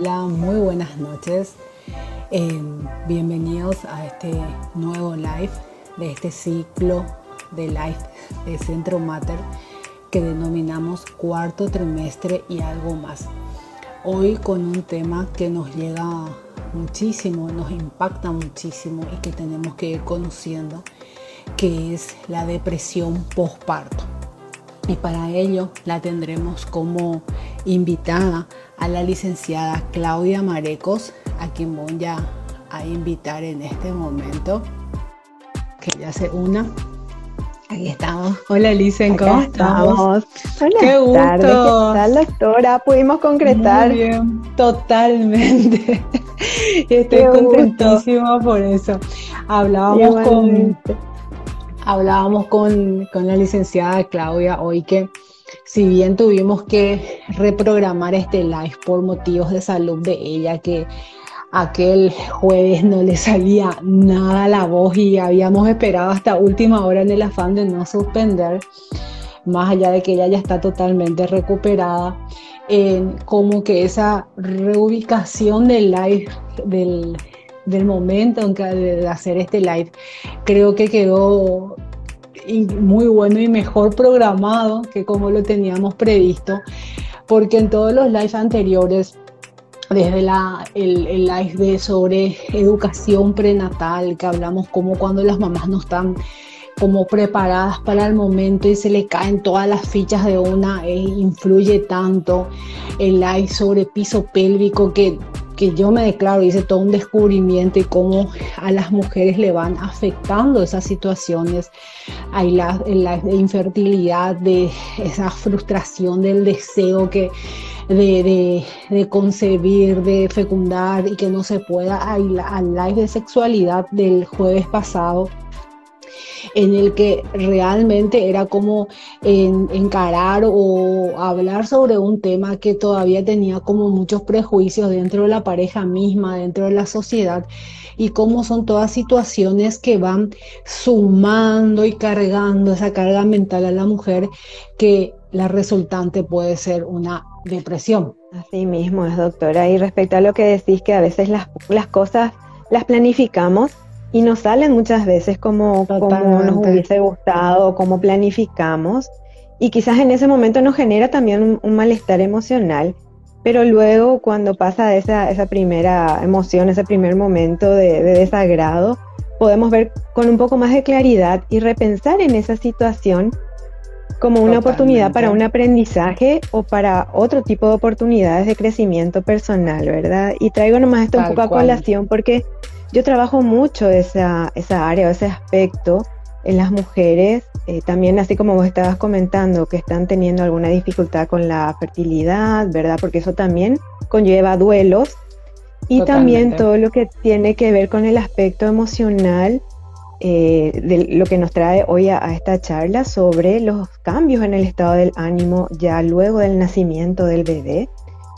Hola, muy buenas noches. Eh, bienvenidos a este nuevo live de este ciclo de live de Centro Mater que denominamos cuarto trimestre y algo más. Hoy con un tema que nos llega muchísimo, nos impacta muchísimo y que tenemos que ir conociendo, que es la depresión postparto. Y para ello la tendremos como invitada a la licenciada Claudia Marecos, a quien voy a, a invitar en este momento, que ya se una. Aquí estamos. Hola, Licen, ¿cómo estamos? Qué gusto. ¿Qué tal, doctora? Pudimos concretar. Muy bien, totalmente. Estoy contentísima por eso. Hablábamos con, hablábamos con, con la licenciada Claudia hoy que si bien tuvimos que reprogramar este live por motivos de salud de ella, que aquel jueves no le salía nada la voz y habíamos esperado hasta última hora en el afán de no suspender, más allá de que ella ya está totalmente recuperada, como que esa reubicación del live, del, del momento en que, de hacer este live, creo que quedó muy bueno y mejor programado que como lo teníamos previsto, porque en todos los lives anteriores, desde la, el, live de sobre educación prenatal, que hablamos como cuando las mamás no están como preparadas para el momento y se le caen todas las fichas de una, e influye tanto el live sobre piso pélvico que que yo me declaro, hice todo un descubrimiento y cómo a las mujeres le van afectando esas situaciones, hay la, la infertilidad, de esa frustración del deseo que de, concebir, de fecundar y que no se pueda, al live de sexualidad del jueves pasado en el que realmente era como en, encarar o hablar sobre un tema que todavía tenía como muchos prejuicios dentro de la pareja misma, dentro de la sociedad y cómo son todas situaciones que van sumando y cargando esa carga mental a la mujer que la resultante puede ser una depresión. Así mismo es, doctora. Y respecto a lo que decís, que a veces las, las cosas las planificamos y nos salen muchas veces como, como nos hubiese gustado, como planificamos. Y quizás en ese momento nos genera también un, malestar emocional, pero luego cuando pasa esa, esa primera emoción, ese primer momento de, desagrado, podemos ver con un poco más de claridad y repensar en esa situación como una oportunidad para un aprendizaje o para otro tipo de oportunidades de crecimiento personal, ¿verdad? Y traigo nomás esto un poco a colación porque yo trabajo mucho esa, esa área, ese aspecto en las mujeres, eh, también así como vos estabas comentando, que están teniendo alguna dificultad con la fertilidad, ¿verdad? Porque eso también conlleva duelos. Y también todo lo que tiene que ver con el aspecto emocional eh, de lo que nos trae hoy a, a, esta charla sobre los cambios en el estado del ánimo ya luego del nacimiento del bebé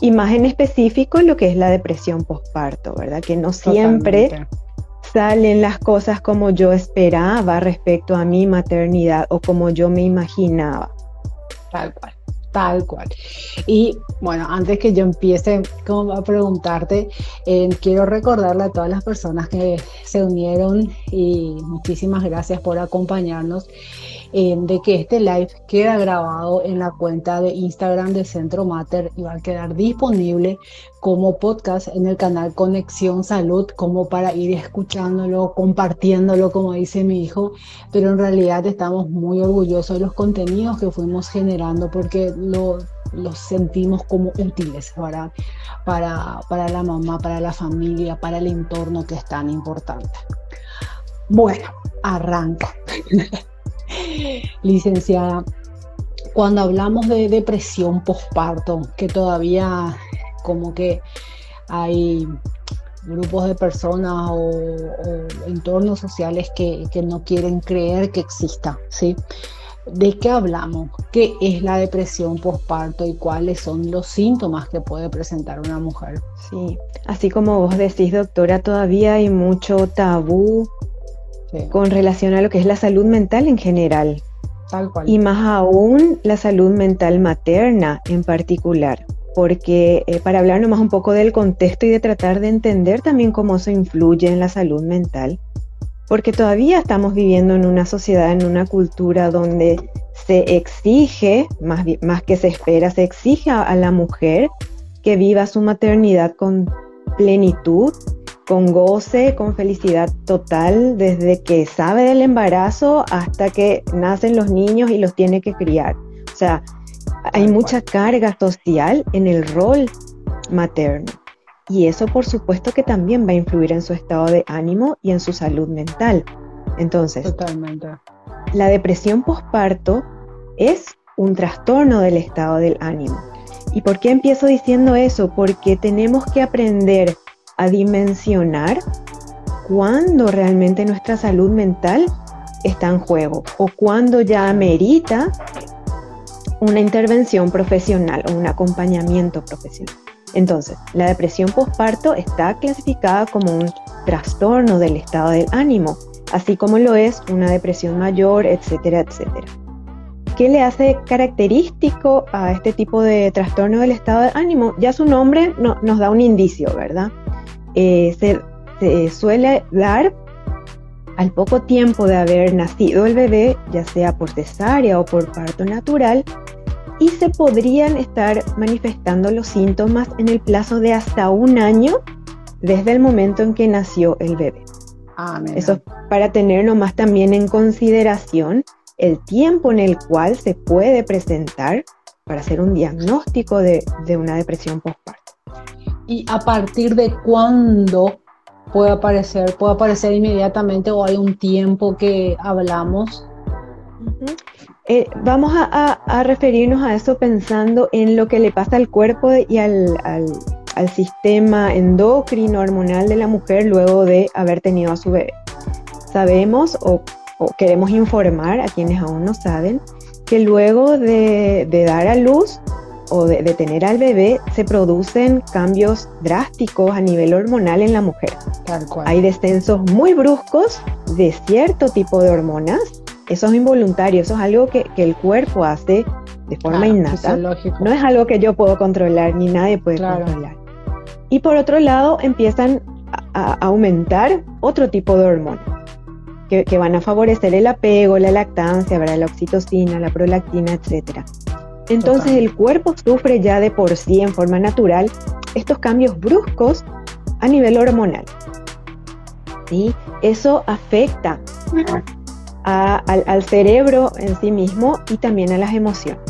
y más en específico lo que es la depresión postparto, ¿verdad? Que no siempre salen las cosas como yo esperaba respecto a mi maternidad o como yo me imaginaba. Tal cual. Tal cual. Y bueno, antes que yo empiece como a preguntarte, eh, quiero recordarle a todas las personas que se unieron y muchísimas gracias por acompañarnos de que este live queda grabado en la cuenta de Instagram de Centro Mater y va a quedar disponible como podcast en el canal Conexión Salud, como para ir escuchándolo, compartiéndolo, como dice mi hijo, pero en realidad estamos muy orgullosos de los contenidos que fuimos generando porque lo, los sentimos como útiles para, para, para la mamá, para la familia, para el entorno que es tan importante. Bueno, arranca. Licenciada, cuando hablamos de depresión postparto, que todavía como que hay grupos de personas o, entornos sociales que, que, no quieren creer que exista, ¿sí? ¿De qué hablamos? ¿Qué es la depresión postparto y cuáles son los síntomas que puede presentar una mujer? Sí, así como vos decís, doctora, todavía hay mucho tabú con relación a lo que es la salud mental en general. Tal cual. Y más aún la salud mental materna en particular. porque eh, para hablar nomás un poco del contexto y de tratar de entender también cómo se influye en la salud mental, porque todavía estamos viviendo en una sociedad, en una cultura donde se exige, más, más que se espera, se exige a la mujer que viva su maternidad con plenitud, con goce, con felicidad total, desde que sabe del embarazo hasta que nacen los niños y los tiene que criar. O sea, hay mucha carga social en el rol materno. Y eso por supuesto que también va a influir en su estado de ánimo y en su salud mental. Entonces, Totalmente. la depresión postparto es un trastorno del estado del ánimo. ¿Y por qué empiezo diciendo eso? Porque tenemos que aprender a dimensionar cuándo realmente nuestra salud mental está en juego o cuándo ya amerita una intervención profesional o un acompañamiento profesional. Entonces, la depresión postparto está clasificada como un trastorno del estado del ánimo, así como lo es una depresión mayor, etcétera, etcétera. ¿Qué le hace característico a este tipo de trastorno del estado de ánimo? Ya su nombre nos da un indicio, ¿verdad? Eh, se, se suele dar al poco tiempo de haber nacido el bebé, ya sea por cesárea o por parto natural, y se podrían estar manifestando los síntomas en el plazo de hasta un año desde el momento en que nació el bebé. Ah, Eso para tener nomás también en consideración el tiempo en el cual se puede presentar para hacer un diagnóstico de, de una depresión postparto. ¿Y a partir de cuándo puede aparecer? ¿Puede aparecer inmediatamente o hay un tiempo que hablamos? Eh, vamos a, referirnos a eso pensando en lo que le pasa al cuerpo y al, sistema endocrino hormonal de la mujer luego de haber tenido a su bebé. Sabemos o, queremos informar a quienes aún no saben que luego de, dar a luz o de, tener al bebé se producen cambios drásticos a nivel hormonal en la mujer. Hay descensos muy bruscos de cierto tipo de hormonas eso es involuntario, eso es algo que, el cuerpo hace de forma innata. No es algo que yo puedo controlar, ni nadie puede controlar. Y por otro lado, empiezan a, aumentar otro tipo de hormonas que, van a favorecer el apego, la lactancia, la oxitocina, la prolactina, etc. Entonces el cuerpo sufre ya de por sí en forma natural estos cambios bruscos a nivel hormonal. ¿Sí? Eso afecta al, cerebro en sí mismo y también a las emociones.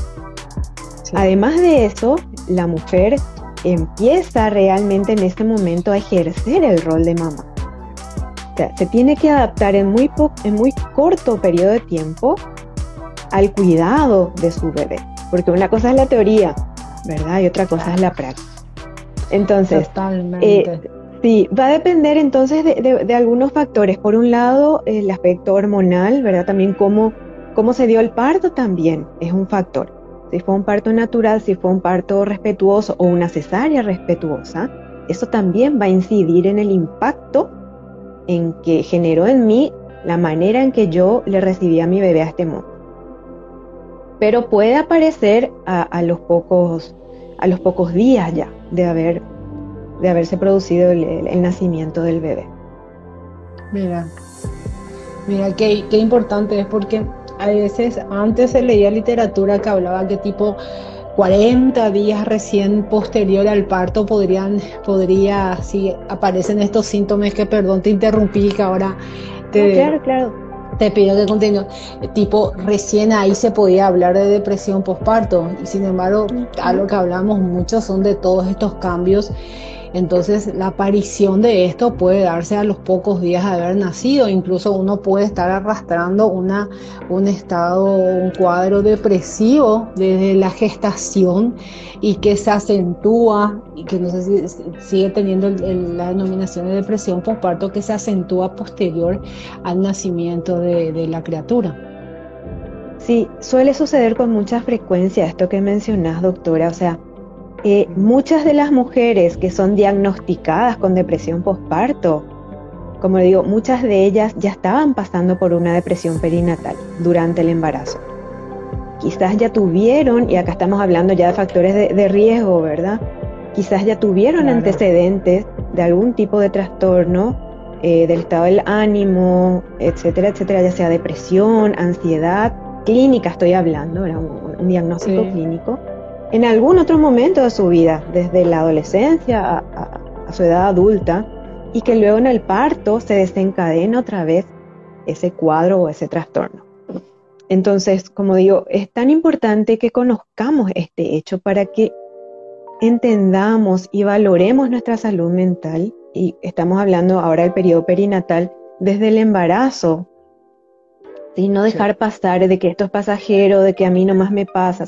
Además de eso, la mujer empieza realmente en este momento a ejercer el rol de mamá. se tiene que adaptar en muy, en muy corto periodo de tiempo al cuidado de su bebé. Porque una cosa es la teoría, ¿verdad? Y otra cosa es la práctica. Entonces, eh, Sí, va a depender entonces de, algunos factores. Por un lado, el aspecto hormonal, ¿verdad? También cómo, cómo se dio el parto también es un factor. Si fue un parto natural, si fue un parto respetuoso o una cesárea respetuosa, eso también va a incidir en el impacto en que generó en mí la manera en que yo le recibí a mi bebé a este mundo. Pero puede aparecer a, los, pocos, a los pocos días ya de haber de haberse producido el, nacimiento del bebé. Mira, mira, qué, qué importante es porque a veces antes se leía literatura que hablaba que tipo 40 días recién posterior al parto podrían, podría, si aparecen estos síntomas que, perdón, te interrumpí, que ahora te, claro, claro. Te pido que continúe, tipo, recién ahí se podía hablar de depresión postparto y sin embargo, a lo que hablamos mucho son de todos estos cambios entonces la aparición de esto puede darse a los pocos días de haber nacido, incluso uno puede estar arrastrando una, un estado, un cuadro depresivo desde la gestación y que se acentúa y que no sé si sigue teniendo la denominación de depresión postparto que se acentúa posterior al nacimiento de, de la criatura. Sí, suele suceder con mucha frecuencia esto que mencionás, doctora. O sea, eh, muchas de las mujeres que son diagnosticadas con depresión postparto, como digo, muchas de ellas ya estaban pasando por una depresión perinatal durante el embarazo. quizás ya tuvieron, y acá estamos hablando ya de factores de, riesgo, ¿verdad? Quizás ya tuvieron antecedentes de algún tipo de trastorno eh, del estado del ánimo, etcétera, etcétera, ya sea depresión, ansiedad, clínica estoy hablando, era un, diagnóstico clínico, en algún otro momento de su vida, desde la adolescencia a, a su edad adulta, y que luego en el parto se desencadena otra vez ese cuadro o ese trastorno. Entonces, como digo, es tan importante que conozcamos este hecho para que entendamos y valoremos nuestra salud mental. Y estamos hablando ahora del periodo perinatal desde el embarazo. y No dejar pasar de que esto es pasajero, de que a mí nomás me pasa.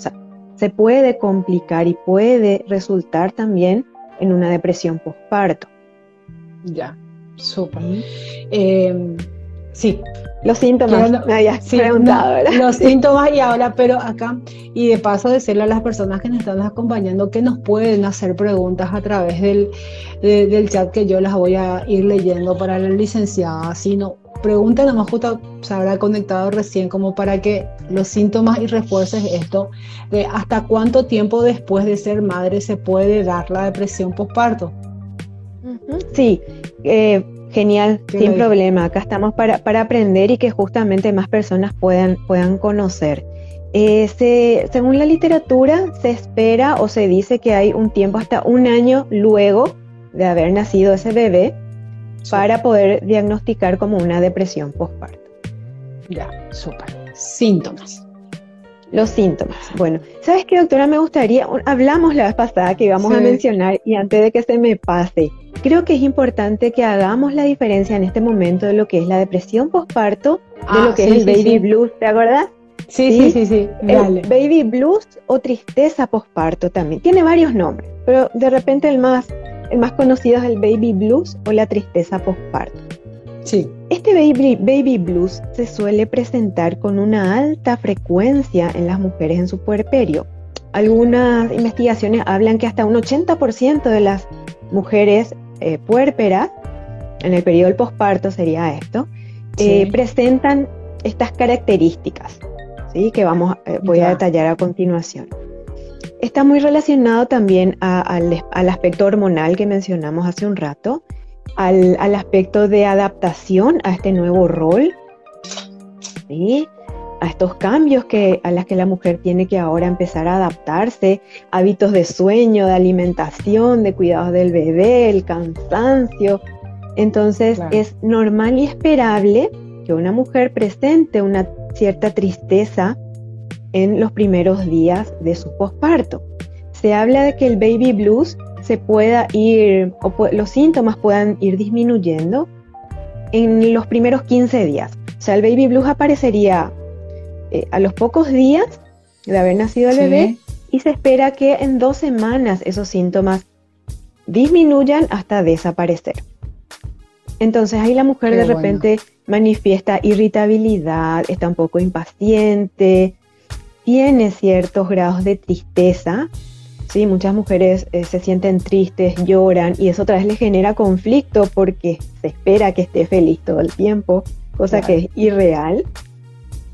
Se puede complicar y puede resultar también en una depresión postparto. Ya, súper. Eh, sí. Los síntomas, no, ah, sí, Los síntomas y ahora, pero acá, y de paso decirle a las personas que nos están acompañando que nos pueden hacer preguntas a través del, del chat que yo las voy a ir leyendo para la licenciada. Si no, pregunta nomás justo se habrá conectado recién como para que los síntomas y refuerces esto de hasta cuánto tiempo después de ser madre se puede dar la depresión postparto. Sí, eh, genial, sin problema. Acá estamos para, aprender y que justamente más personas puedan, puedan conocer. Eh, según la literatura, se espera o se dice que hay un tiempo hasta un año luego de haber nacido ese bebé para poder diagnosticar como una depresión postparto. Ya, súper. Síntomas. Los síntomas. Bueno, ¿sabes qué, doctora? Me gustaría, hablamos la vez pasada que íbamos a mencionar y antes de que se me pase, creo que es importante que hagamos la diferencia en este momento de lo que es la depresión postparto, de lo ah, que es el baby blues, ¿te acuerdas? Sí, sí, sí, sí. El baby blues o tristeza postparto también. Tiene varios nombres, pero de repente el más, el más conocido es el baby blues o la tristeza postparto. Sí. Este baby, baby blues se suele presentar con una alta frecuencia en las mujeres en su puerperio. Algunas investigaciones hablan que hasta un 80% de las mujeres eh, puérperas, en el periodo del posparto sería esto, eh, presentan estas características, ¿sí? que vamos, eh, voy a detallar a continuación. Está muy relacionado también al, aspecto hormonal que mencionamos hace un rato, al, aspecto de adaptación a este nuevo rol, ¿sí? a estos cambios que, a las que la mujer tiene que ahora empezar a adaptarse, hábitos de sueño, de alimentación, de cuidados del bebé, el cansancio. Entonces es normal y esperable que una mujer presente una cierta tristeza en los primeros días de su posparto. Se habla de que el baby blues se pueda ir, o los síntomas puedan ir disminuyendo en los primeros 15 días. O sea, el baby blues aparecería eh, a los pocos días de haber nacido el bebé y se espera que en dos semanas esos síntomas disminuyan hasta desaparecer. Entonces ahí la mujer de repente manifiesta irritabilidad, está un poco impaciente, tiene ciertos grados de tristeza. Sí, muchas mujeres eh, se sienten tristes, lloran y eso otra vez le genera conflicto porque se espera que esté feliz todo el tiempo, cosa que es irreal.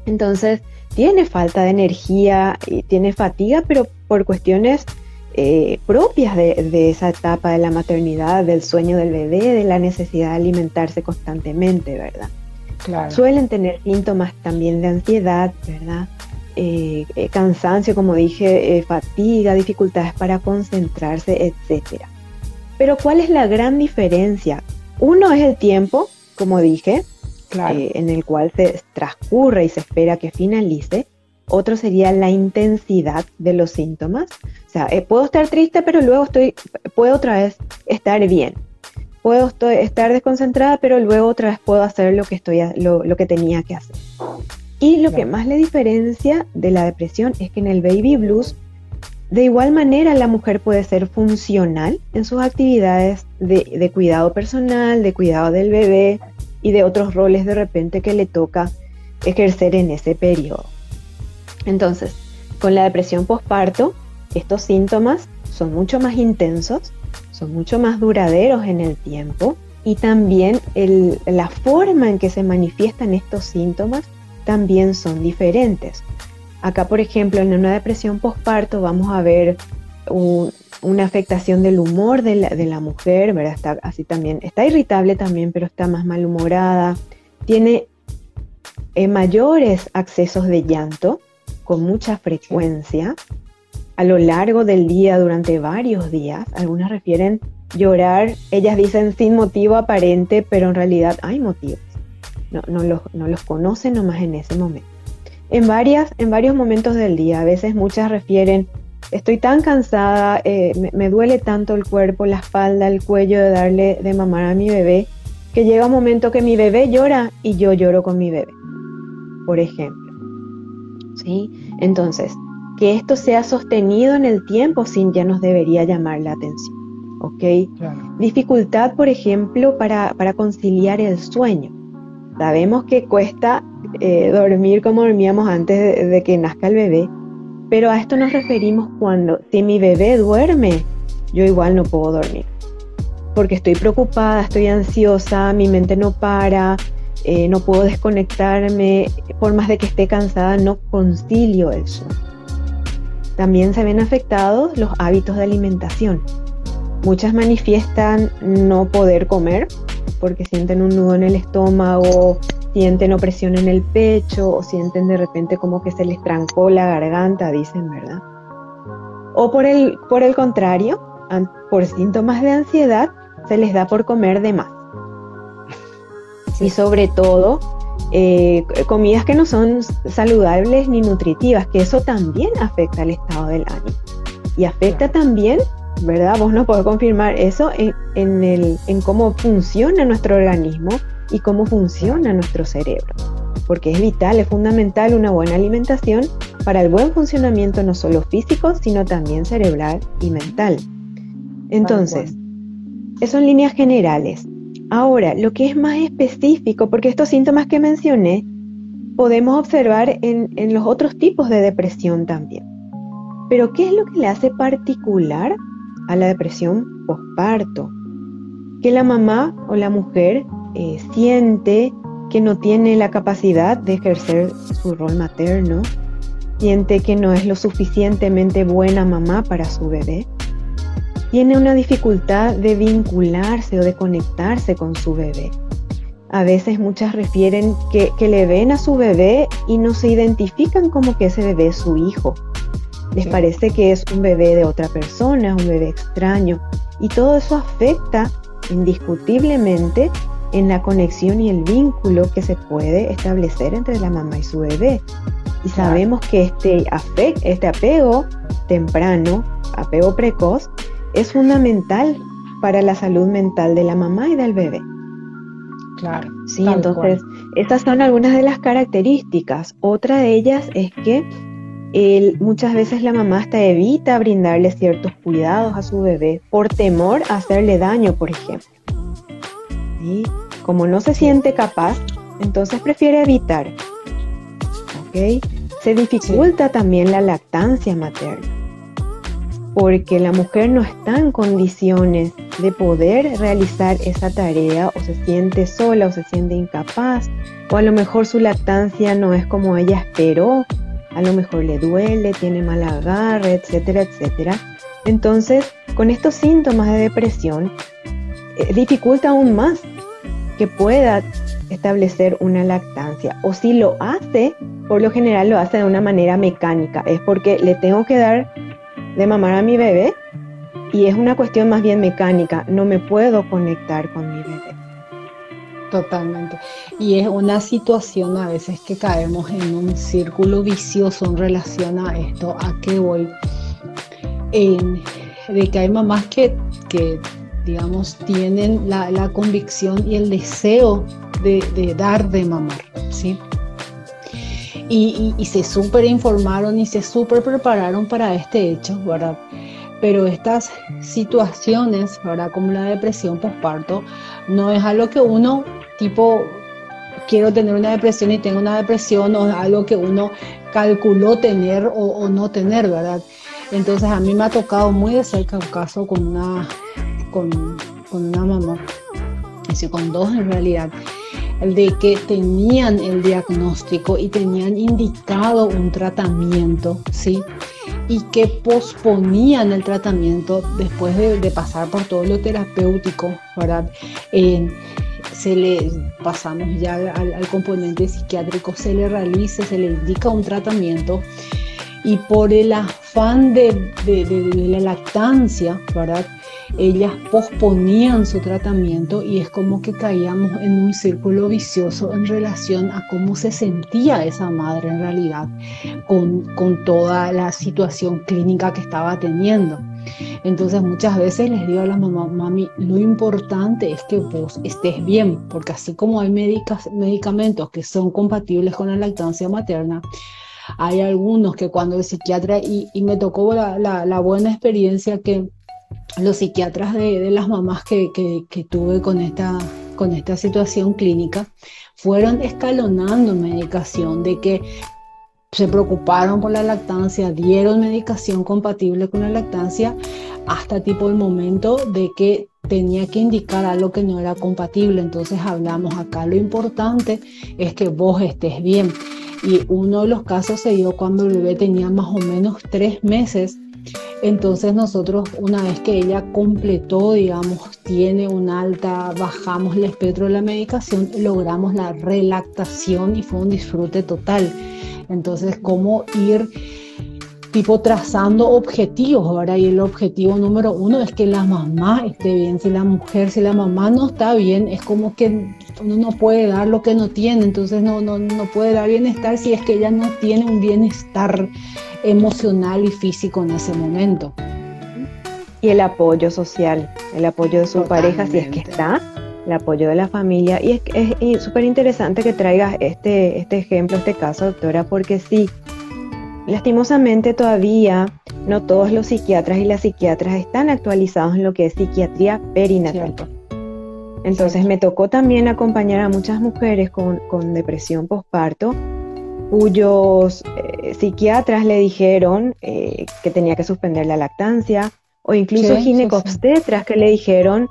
Entonces, tiene falta de energía, y tiene fatiga, pero por cuestiones eh, propias de, esa etapa de la maternidad, del sueño del bebé, de la necesidad de alimentarse constantemente, ¿verdad? Suelen tener síntomas también de ansiedad, ¿verdad? Eh, eh, cansancio, como dije, fatiga, dificultades para concentrarse, etc. Pero ¿cuál es la gran diferencia? Uno es el tiempo, como dije, eh, en el cual se transcurre y se espera que finalice. Otro sería la intensidad de los síntomas. O sea, eh, puedo estar triste, pero luego estoy, puedo otra vez estar bien. Puedo estar desconcentrada, pero luego otra vez puedo hacer lo que, estoy, lo, que tenía que hacer. Y lo que más le diferencia de la depresión es que en el baby blues, de igual manera la mujer puede ser funcional en sus actividades de cuidado personal, de cuidado del bebé, y de otros roles de repente que le toca ejercer en ese periodo. Entonces, con la depresión postparto, estos síntomas son mucho más intensos, son mucho más duraderos en el tiempo y también la forma en que se manifiestan estos síntomas también son diferentes. Acá, por ejemplo, en una depresión postparto vamos a ver una afectación del humor de la, mujer, ¿verdad? Está así también, está irritable también, pero está más malhumorada, tiene eh, mayores accesos de llanto con mucha frecuencia a lo largo del día durante varios días. Algunas refieren llorar, ellas dicen sin motivo aparente, pero en realidad hay motivos. No, no, los, no los conocen nomás en ese momento. En, varias, en varios momentos del día, a veces muchas refieren, estoy tan cansada, eh, me, me, duele tanto el cuerpo, la espalda, el cuello de darle de mamar a mi bebé, que llega un momento que mi bebé llora y yo lloro con mi bebé, por ejemplo. ¿Sí? Entonces, que esto sea sostenido en el tiempo sin ya nos debería llamar la atención. ¿Ok? Dificultad, por ejemplo, para, para, conciliar el sueño. Sabemos que cuesta eh, dormir como dormíamos antes de, que nazca el bebé, pero a esto nos referimos cuando, si mi bebé duerme, yo igual no puedo dormir. Porque estoy preocupada, estoy ansiosa, mi mente no para, eh, no puedo desconectarme, por más de que esté cansada, no concilio sueño. También se ven afectados los hábitos de alimentación. Muchas manifiestan no poder comer porque sienten un nudo en el estómago, sienten opresión en el pecho o sienten de repente como que se les trancó la garganta, dicen, ¿verdad? O por el, por el contrario, por síntomas de ansiedad, se les da por comer de más. Y sobre todo, eh, comidas que no son saludables ni nutritivas, que eso también afecta al estado del ánimo. Y afecta también, ¿verdad? Vos no podés confirmar eso en, el, en cómo funciona nuestro organismo y cómo funciona nuestro cerebro. Porque es vital, es fundamental una buena alimentación para el buen funcionamiento no solo físico, sino también cerebral y mental. Entonces, eso en líneas generales. Ahora, lo que es más específico, porque estos síntomas que mencioné, podemos observar en, los otros tipos de depresión también. Pero, ¿qué es lo que le hace particular a la depresión postparto? Que la mamá o la mujer eh, siente que no tiene la capacidad de ejercer su rol materno, siente que no es lo suficientemente buena mamá para su bebé, tiene una dificultad de vincularse o de conectarse con su bebé. A veces muchas refieren que, le ven a su bebé y no se identifican como que ese bebé es su hijo. Les parece que es un bebé de otra persona, un bebé extraño. Y todo eso afecta indiscutiblemente en la conexión y el vínculo que se puede establecer entre la mamá y su bebé. Y sabemos que este, este apego temprano, apego precoz, es fundamental para la salud mental de la mamá y del bebé. Claro. Sí, entonces, estas son algunas de las características. Otra de ellas es que muchas veces la mamá hasta evita brindarle ciertos cuidados a su bebé por temor a hacerle daño, por ejemplo. ¿Sí? Como no se siente capaz, entonces prefiere evitar. ¿Ok? Se dificulta también la lactancia materna porque la mujer no está en condiciones de poder realizar esa tarea o se siente sola o se siente incapaz o a lo mejor su lactancia no es como ella esperó, a lo mejor le duele, tiene mal agarre, etcétera, etcétera. Entonces, con estos síntomas de depresión, eh, dificulta aún más que pueda establecer una lactancia o si lo hace, por lo general lo hace de una manera mecánica, es porque le tengo que dar de mamar a mi bebé y es una cuestión más bien mecánica, no me puedo conectar con mi bebé. Totalmente. Y es una situación a veces que caemos en un círculo vicioso en relación a esto, a qué voy. de que hay mamás que, que digamos, tienen la, convicción y el deseo de, de dar de mamar, ¿sí? y, se súper informaron y se súper prepararon para este hecho, ¿verdad? Pero estas situaciones, ¿verdad? Como la depresión postparto, no es algo que uno, tipo, quiero tener una depresión y tengo una depresión, o algo que uno calculó tener o, no tener, ¿verdad? Entonces a mí me ha tocado muy de cerca un caso con una, con, con una mamá, con dos en realidad, de que tenían el diagnóstico y tenían indicado un tratamiento, ¿sí? Y que posponían el tratamiento después de, pasar por todo lo terapéutico, ¿verdad? se le pasamos ya al, componente psiquiátrico, se le realice, se le indica un tratamiento y por el afán de, de la lactancia, ¿verdad? Ellas posponían su tratamiento y es como que caíamos en un círculo vicioso en relación a cómo se sentía esa madre en realidad con, con toda la situación clínica que estaba teniendo. Entonces muchas veces les digo a la mamá, mami, lo importante es que vos estés bien, porque así como hay medicamentos que son compatibles con la lactancia materna, hay algunos que cuando el psiquiatra, y, me tocó la, la buena experiencia que los psiquiatras de, las mamás que, tuve con esta, con esta situación clínica fueron escalonando medicación, de que se preocuparon por la lactancia, dieron medicación compatible con la lactancia, hasta tipo el momento de que tenía que indicar algo que no era compatible. Entonces hablamos acá, lo importante es que vos estés bien. Y uno de los casos se dio cuando el bebé tenía más o menos tres meses entonces nosotros una vez que ella completó, digamos, tiene una alta, bajamos el espectro de la medicación, logramos la relactación y fue un disfrute total. Entonces, cómo ir tipo trazando objetivos, ahora Y el objetivo número uno es que la mamá esté bien. Si la mujer, si la mamá no está bien, es como que uno no puede dar lo que no tiene. Entonces no, no, no puede dar bienestar si es que ella no tiene un bienestar emocional y físico en ese momento. Y el apoyo social, el apoyo de su pareja, si es que está, el apoyo de la familia. Y es, es súper interesante que traigas este, este ejemplo, este caso, doctora, porque sí, lastimosamente todavía no todos los psiquiatras y las psiquiatras están actualizados en lo que es psiquiatría perinatal. Entonces me tocó también acompañar a muchas mujeres con, con depresión postparto cuyos eh, psiquiatras le dijeron eh, que tenía que suspender la lactancia, o incluso ginecobstetras que le dijeron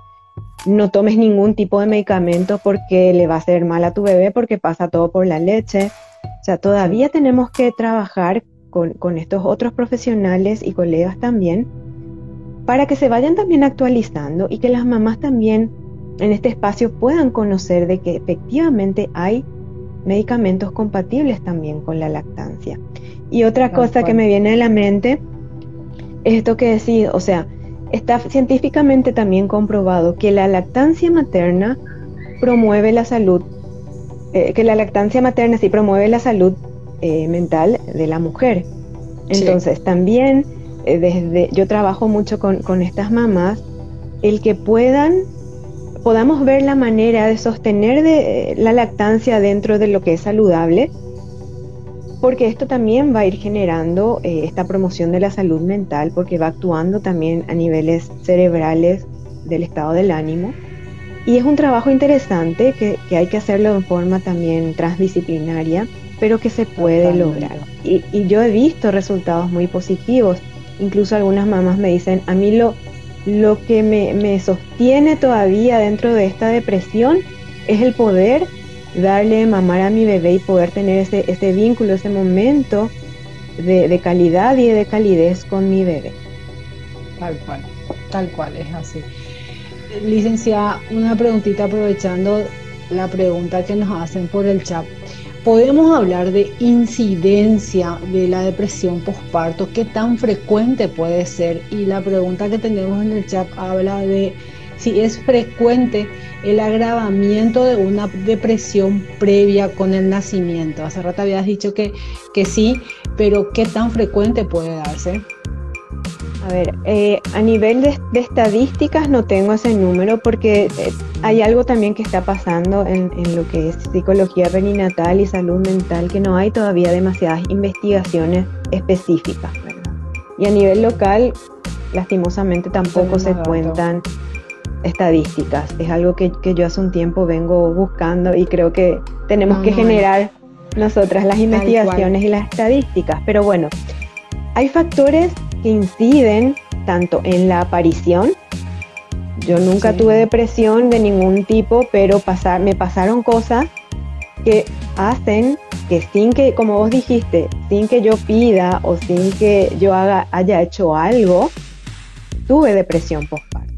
no tomes ningún tipo de medicamento porque le va a hacer mal a tu bebé porque pasa todo por la leche. O sea, todavía tenemos que trabajar con, con estos otros profesionales y colegas también para que se vayan también actualizando y que las mamás también en este espacio puedan conocer de que efectivamente hay medicamentos compatibles también con la lactancia. Y otra cosa que me viene a la mente es esto que decís, o sea, está científicamente también comprobado que la lactancia materna promueve la salud, eh, que la lactancia materna sí promueve la salud eh, mental de la mujer. Entonces, también eh, desde, yo trabajo mucho con, con estas mamás, el que puedan podamos ver la manera de sostener de, la lactancia dentro de lo que es saludable, porque esto también va a ir generando eh, esta promoción de la salud mental, porque va actuando también a niveles cerebrales del estado del ánimo. Y es un trabajo interesante que, hay que hacerlo de forma también transdisciplinaria, pero que se puede lograr. Y, y yo he visto resultados muy positivos. Incluso algunas mamás me dicen, a mí lo, lo que me, sostiene todavía dentro de esta depresión es el poder darle mamar a mi bebé y poder tener ese, ese vínculo, ese momento de, calidad y de calidez con mi bebé. Tal cual, tal cual, es así. Licenciada, una preguntita aprovechando la pregunta que nos hacen por el chat podemos hablar de incidencia de la depresión postparto, qué tan frecuente puede ser. Y la pregunta que tenemos en el chat habla de si es frecuente el agravamiento de una depresión previa con el nacimiento. Hace rato habías dicho que, que sí, pero qué tan frecuente puede darse. A ver, eh, a nivel de, estadísticas no tengo ese número porque eh, hay algo también que está pasando en, lo que es psicología perinatal y salud mental, que no hay todavía demasiadas investigaciones específicas, ¿verdad? Y a nivel local, lastimosamente tampoco se cuentan estadísticas. Es algo que, yo hace un tiempo vengo buscando y creo que tenemos que generar nosotras las investigaciones y las estadísticas. Pero bueno, hay factores que inciden tanto en la aparición. Yo nunca tuve depresión de ningún tipo, pero pasar, me pasaron cosas que hacen que sin que, como vos dijiste, sin que yo pida o sin que yo haga, haya hecho algo, tuve depresión postparto.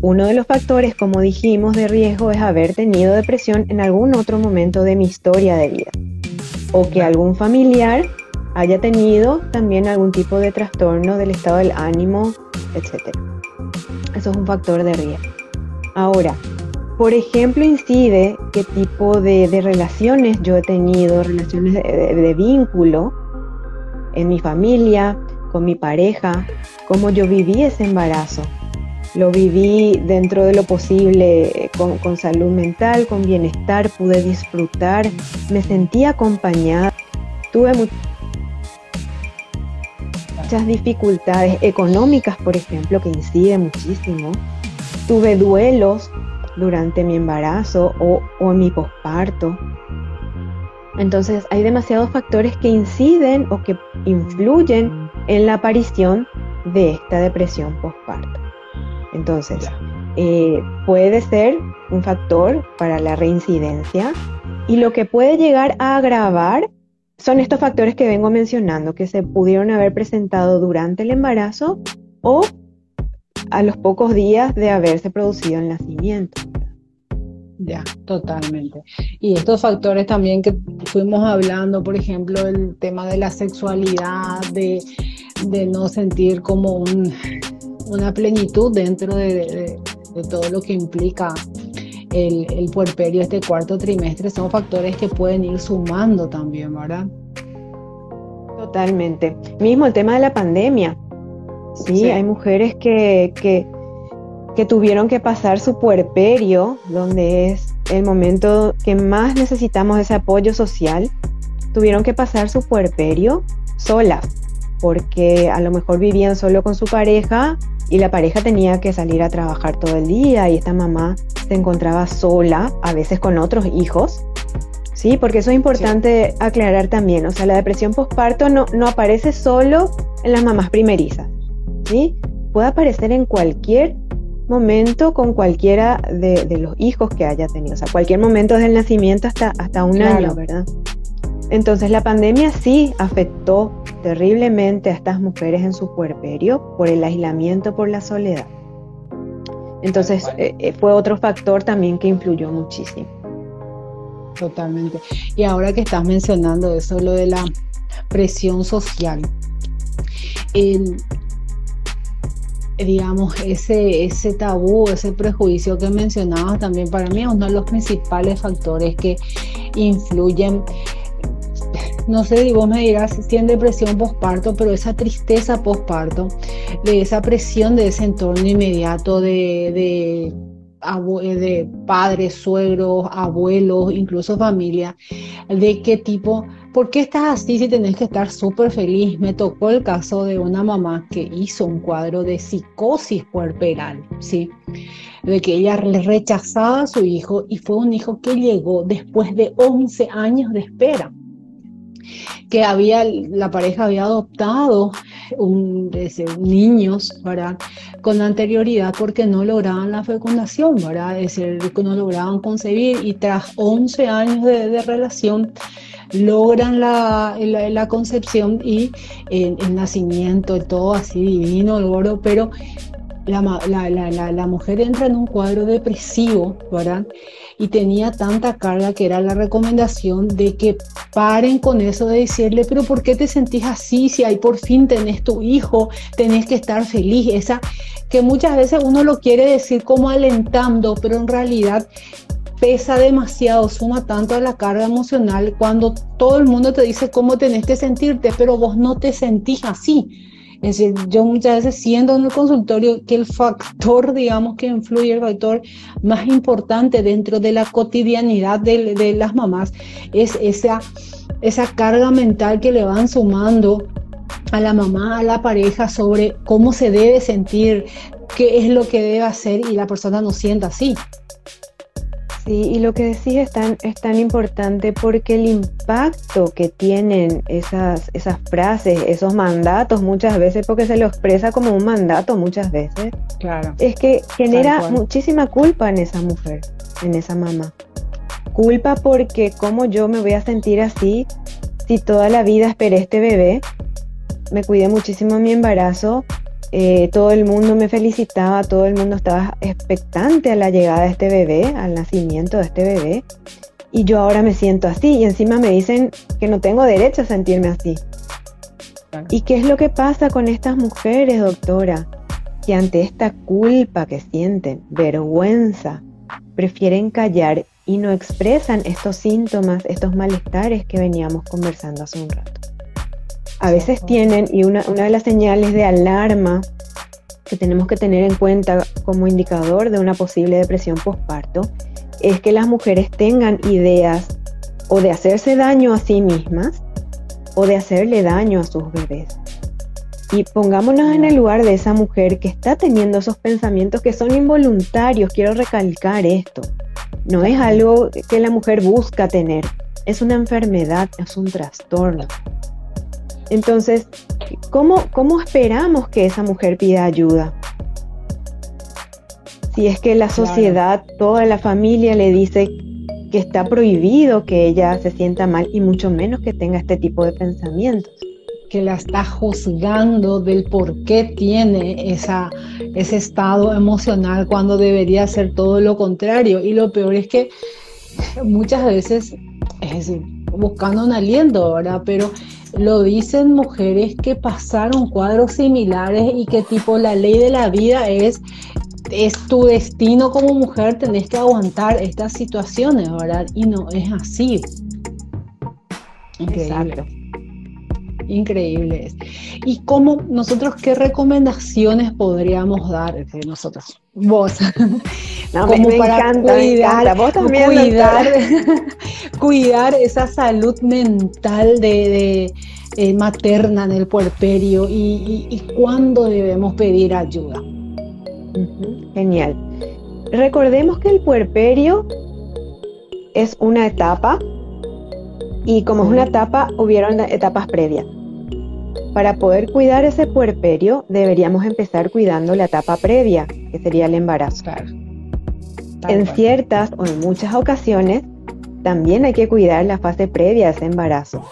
Uno de los factores, como dijimos, de riesgo es haber tenido depresión en algún otro momento de mi historia de vida. O que algún familiar haya tenido también algún tipo de trastorno del estado del ánimo, etc. Eso es un factor de riesgo. Ahora, por ejemplo, incide qué tipo de, relaciones yo he tenido, relaciones de, vínculo en mi familia, con mi pareja, cómo yo viví ese embarazo. Lo viví dentro de lo posible con, con salud mental, con bienestar, pude disfrutar, me sentí acompañada. Tuve muchas dificultades económicas, por ejemplo, que inciden muchísimo. Tuve duelos durante mi embarazo o, en mi posparto. Entonces hay demasiados factores que inciden o que influyen en la aparición de esta depresión posparto. Entonces, eh, puede ser un factor para la reincidencia y lo que puede llegar a agravar son estos factores que vengo mencionando, que se pudieron haber presentado durante el embarazo o a los pocos días de haberse producido el nacimiento. Ya, totalmente. Y estos factores también que fuimos hablando, por ejemplo, el tema de la sexualidad, de, no sentir como una plenitud dentro de, todo lo que implica el, el puerperio, este cuarto trimestre, son factores que pueden ir sumando también, ¿verdad? Totalmente. Mismo el tema de la pandemia. Sí, hay mujeres que, que, que tuvieron que pasar su puerperio, donde es el momento que más necesitamos ese apoyo social, tuvieron que pasar su puerperio solas, porque a lo mejor vivían solo con su pareja y la pareja tenía que salir a trabajar todo el día y esta mamá se encontraba sola, a veces con otros hijos. Sí, porque eso es importante aclarar también, o sea, la depresión postparto no, no aparece solo en las mamás primerizas, ¿sí? Puede aparecer en cualquier momento con cualquiera de, los hijos que haya tenido, o sea, cualquier momento desde el nacimiento hasta, hasta un año, ¿verdad? Entonces la pandemia sí afectó terriblemente a estas mujeres en su puerperio por el aislamiento, por la soledad. Entonces eh, eh, fue otro factor también que influyó muchísimo. Totalmente. Y ahora que estás mencionando eso, lo de la presión social, el, digamos, ese, ese tabú, ese prejuicio que mencionabas también para mí es uno de los principales factores que influyen. No sé si vos me dirás si en depresión postparto, pero esa tristeza postparto, de esa presión de ese entorno inmediato de, de padres, suegros, abuelos, incluso familia, de qué tipo ¿por qué estás así si tenés que estar súper feliz? Me tocó el caso de una mamá que hizo un cuadro de psicosis puerperal, ¿sí? De que ella rechazaba a su hijo y fue un hijo que llegó después de 11 años de espera que había, la pareja había adoptado niños, ¿verdad? Con anterioridad porque no lograban la fecundación, ¿verdad? Es decir, no lograban concebir y tras 11 años de, relación, logran la, concepción y el, nacimiento, todo así divino, logro, pero la, la, mujer entra en un cuadro depresivo, ¿verdad? Y tenía tanta carga que era la recomendación de que paren con eso de decirle, pero ¿por qué te sentís así si ahí por fin tenés tu hijo, tenés que estar feliz? Esa que muchas veces uno lo quiere decir como alentando, pero en realidad pesa demasiado, suma tanto a la carga emocional cuando todo el mundo te dice cómo tenés que sentirte, pero vos no te sentís así. Es decir, yo muchas veces siendo en el consultorio que el factor, digamos, que influye, el factor más importante dentro de la cotidianidad de, de las mamás es esa, esa carga mental que le van sumando a la mamá, a la pareja sobre cómo se debe sentir, qué es lo que debe hacer y la persona no sienta así. Sí, y lo que decís es tan, es tan importante porque el impacto que tienen esas, esas frases, esos mandatos muchas veces, porque se lo expresa como un mandato muchas veces, claro. es que genera muchísima culpa en esa mujer, en esa mamá. culpa porque cómo yo me voy a sentir así si toda la vida esperé este bebé, me cuidé muchísimo mi embarazo, eh, todo el mundo me felicitaba, todo el mundo estaba expectante a la llegada de este bebé, al nacimiento de este bebé, y yo ahora me siento así y encima me dicen que no tengo derecho a sentirme así. ¿Y qué es lo que pasa con estas mujeres, doctora? Que ante esta culpa que sienten, vergüenza, prefieren callar y no expresan estos síntomas, estos malestares que veníamos conversando hace un rato. A veces tienen, y una, una de las señales de alarma que tenemos que tener en cuenta como indicador de una posible depresión postparto, es que las mujeres tengan ideas o de hacerse daño a sí mismas o de hacerle daño a sus bebés. Y pongámonos en el lugar de esa mujer que está teniendo esos pensamientos que son involuntarios. Quiero recalcar esto. No es algo que la mujer busca tener. Es una enfermedad, es un trastorno. Entonces, ¿cómo, cómo esperamos que esa mujer pida ayuda? Si es que la sociedad, toda la familia le dice que está prohibido que ella se sienta mal y mucho menos que tenga este tipo de pensamientos. Que la está juzgando del por qué tiene esa, ese estado emocional cuando debería ser todo lo contrario. Y lo peor es que muchas veces, es decir, buscando un aliento, ¿verdad? Pero lo dicen mujeres que pasaron cuadros similares y que tipo la ley de la vida es es tu destino como mujer, tenés que aguantar estas situaciones, ¿verdad? Y no es así. Increíble. Increíble. ¿Y cómo nosotros qué recomendaciones podríamos dar de nosotros? Vos. No, como me, para encanta, cuidar, Vos también cuidar, cuidar esa salud mental de, eh, materna en el puerperio y, y cuándo debemos pedir ayuda. Genial. Recordemos que el puerperio es una etapa y como es una etapa, hubieron etapas previas. Para poder cuidar ese puerperio, deberíamos empezar cuidando la etapa previa, que sería el embarazo. En ciertas o en muchas ocasiones, también hay que cuidar la fase previa a ese embarazo.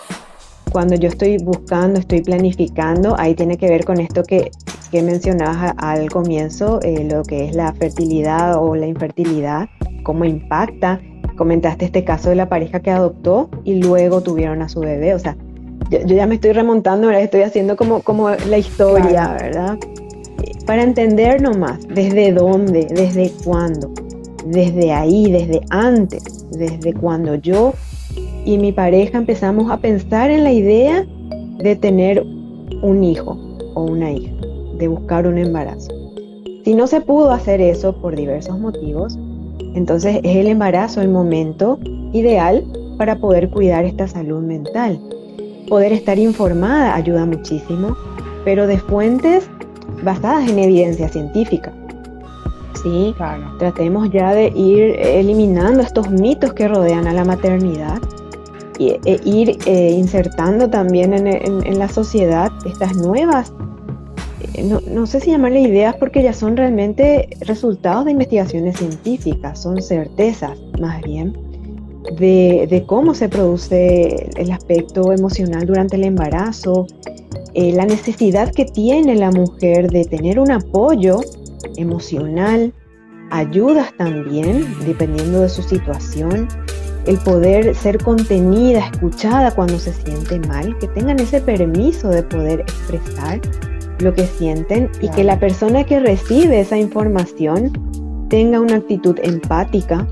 Cuando yo estoy buscando, estoy planificando, ahí tiene que ver con esto que que mencionabas al comienzo, eh, lo que es la fertilidad o la infertilidad, cómo impacta. Comentaste este caso de la pareja que adoptó y luego tuvieron a su bebé. O sea, yo, ya me estoy remontando, ahora estoy haciendo como, como la historia, ¿verdad? Para entender nomás, desde dónde, desde cuándo, desde ahí, desde antes, desde cuando yo y mi pareja empezamos a pensar en la idea de tener un hijo o una hija de buscar un embarazo. Si no se pudo hacer eso por diversos motivos, entonces es el embarazo el momento ideal para poder cuidar esta salud mental. Poder estar informada ayuda muchísimo, pero de fuentes basadas en evidencia científica. Sí, tratemos ya de ir eliminando estos mitos que rodean a la maternidad e, ir eh, insertando también en la sociedad estas nuevas no, sé si llamarle ideas porque ya son realmente resultados de investigaciones científicas, son certezas más bien de, cómo se produce el aspecto emocional durante el embarazo, eh, la necesidad que tiene la mujer de tener un apoyo emocional, ayudas también, dependiendo de su situación, el poder ser contenida, escuchada cuando se siente mal, que tengan ese permiso de poder expresar lo que sienten y que la persona que recibe esa información tenga una actitud empática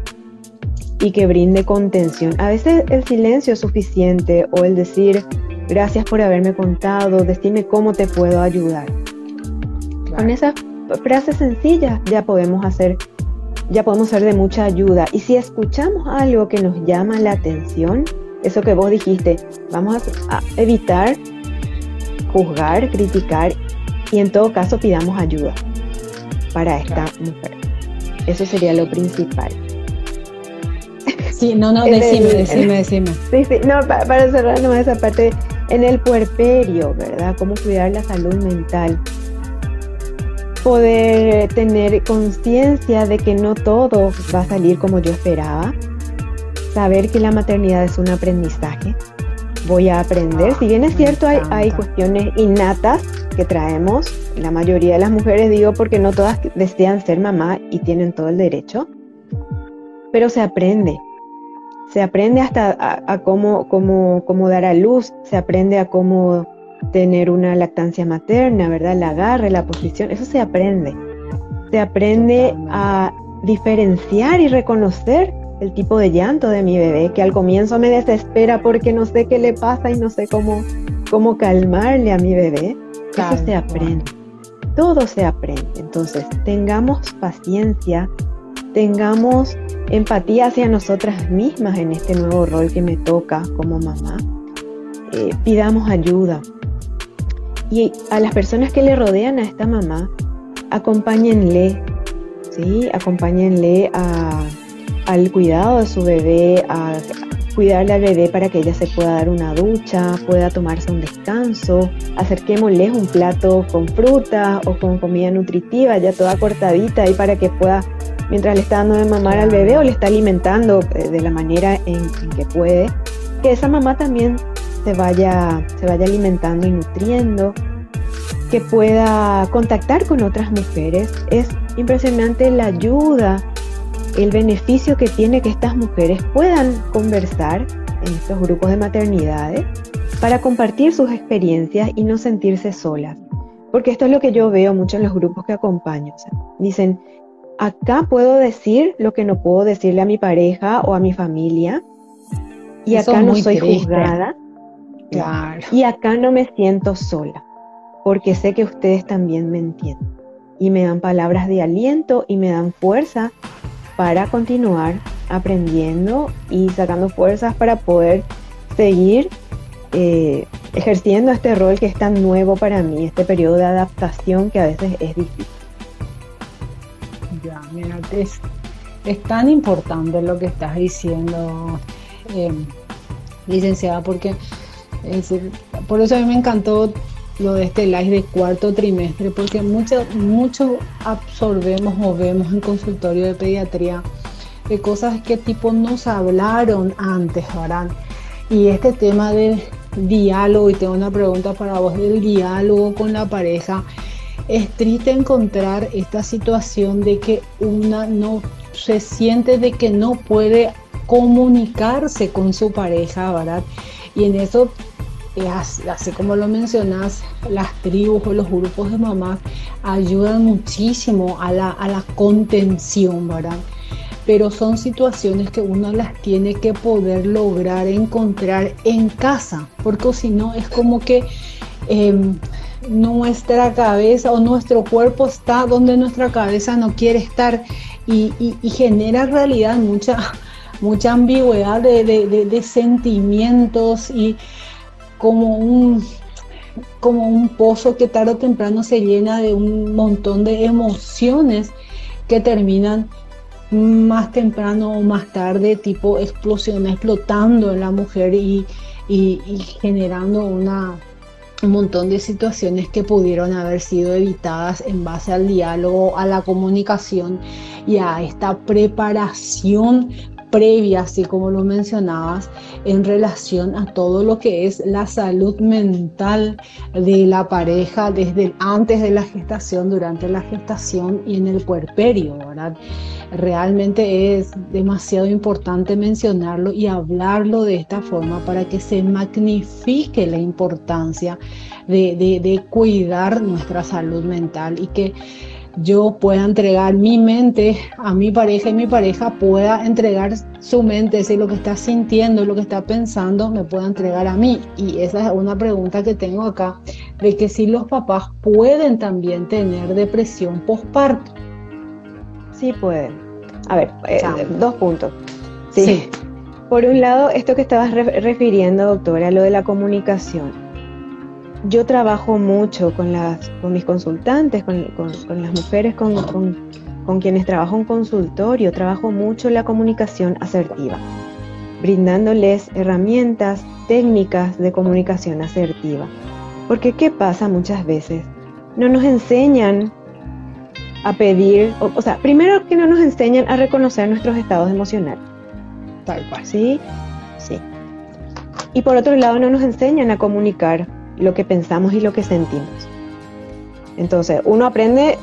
y que brinde contención. A veces el silencio es suficiente o el decir gracias por haberme contado, decime cómo te puedo ayudar. Con esas frases sencillas ya podemos hacer ya podemos ser de mucha ayuda y si escuchamos algo que nos llama la atención, eso que vos dijiste, vamos a evitar juzgar, criticar y en todo caso pidamos ayuda para esta mujer. Eso sería lo principal. Sí, no, no, decime, decime, decime. Sí, sí, no, para, cerrar nomás esa parte, en el puerperio, ¿verdad? Cómo cuidar la salud mental. Poder tener conciencia de que no todo va a salir como yo esperaba. saber que la maternidad es un aprendizaje. Voy a aprender, si bien es cierto hay, hay cuestiones innatas que traemos, la mayoría de las mujeres digo porque no todas desean ser mamá y tienen todo el derecho, pero se aprende, se aprende hasta a, cómo, cómo, cómo, dar a luz, se aprende a cómo tener una lactancia materna, ¿verdad? El agarre, la posición, eso se aprende. Se aprende a diferenciar y reconocer el tipo de llanto de mi bebé, que al comienzo me desespera porque no sé qué le pasa y no sé cómo, cómo calmarle a mi bebé. Eso se aprende. Todo se aprende. Entonces, tengamos paciencia, tengamos empatía hacia nosotras mismas en este nuevo rol que me toca como mamá. Eh, pidamos ayuda. Y a las personas que le rodean a esta mamá, acompáñenle, ¿sí? Acompáñenle al cuidado de su bebé, a cuidarle al bebé para que ella se pueda dar una ducha, pueda tomarse un descanso, acerquémosle un plato con fruta o con comida nutritiva, ya toda cortadita y para que pueda mientras le está dando de mamar al bebé o le está alimentando eh, de la manera en, que puede, que esa mamá también se vaya, se vaya alimentando y nutriendo, que pueda contactar con otras mujeres. Es impresionante la ayuda, el beneficio que tiene que estas mujeres puedan conversar en estos grupos de maternidades para compartir sus experiencias y no sentirse solas. Porque esto es lo que yo veo mucho en los grupos que acompaño. dicen, acá puedo decir lo que no puedo decirle a mi pareja o a mi familia. Y acá no soy juzgada. Y acá no me siento sola, porque sé que ustedes también me entienden. Y me dan palabras de aliento y me dan fuerza para continuar aprendiendo y sacando fuerzas para poder seguir eh, ejerciendo este rol que es tan nuevo para mí, este periodo de adaptación que a veces es difícil. Ya, mira, es, tan importante lo que estás diciendo, eh, licenciada, porque por eso a mí me encantó lo de este live de cuarto trimestre, porque mucho, mucho absorbemos o vemos en consultorio de pediatría de cosas que tipo nos hablaron antes, ¿verdad? Y este tema del diálogo, y tengo una pregunta para vos, del diálogo con la pareja, es triste encontrar esta situación de que una no se siente de que no puede comunicarse con su pareja, ¿verdad? Y en eso, eh, así como lo mencionas, las tribus o los grupos de mamás ayudan muchísimo a la, a la contención, ¿verdad? Pero son situaciones que uno las tiene que poder lograr encontrar en casa, porque si no es como que... Em, nuestra cabeza o nuestro cuerpo está donde nuestra cabeza no quiere estar y, genera en realidad mucha, mucha ambigüedad de, sentimientos y como un, como un pozo que tarde o temprano se llena de un montón de emociones que terminan más temprano o más tarde, tipo explosión, explotando en la mujer y generando una, un montón de situaciones que pudieron haber sido evitadas en base al diálogo, a la comunicación y a esta preparación previa, así como lo mencionabas, en relación a todo lo que es la salud mental de la pareja desde antes de la gestación, durante la gestación y en el puerperio, ¿verdad? Realmente es demasiado importante mencionarlo y hablarlo de esta forma para que se magnifique la importancia de, cuidar nuestra salud mental y que yo pueda entregar mi mente a mi pareja y mi pareja pueda entregar su mente, si lo que está sintiendo, lo que está pensando, me pueda entregar a mí. Y esa es una pregunta que tengo acá, de que si los papás pueden también tener depresión postparto. Sí pueden. A ver, eh, dos puntos. Sí. Por un lado, esto que estabas refiriendo, doctora, lo de la comunicación. Yo trabajo mucho con, las, con mis consultantes, con, las mujeres con, con quienes trabajo en consultorio, trabajo mucho la comunicación asertiva, brindándoles herramientas, técnicas de comunicación asertiva. Porque ¿qué pasa muchas veces? No nos enseñan a pedir, o, sea, primero que no nos enseñan a reconocer nuestros estados emocionales. Tal cual. Sí, sí. Y por otro lado, no nos enseñan a comunicar lo que pensamos y lo que sentimos. Entonces, uno aprende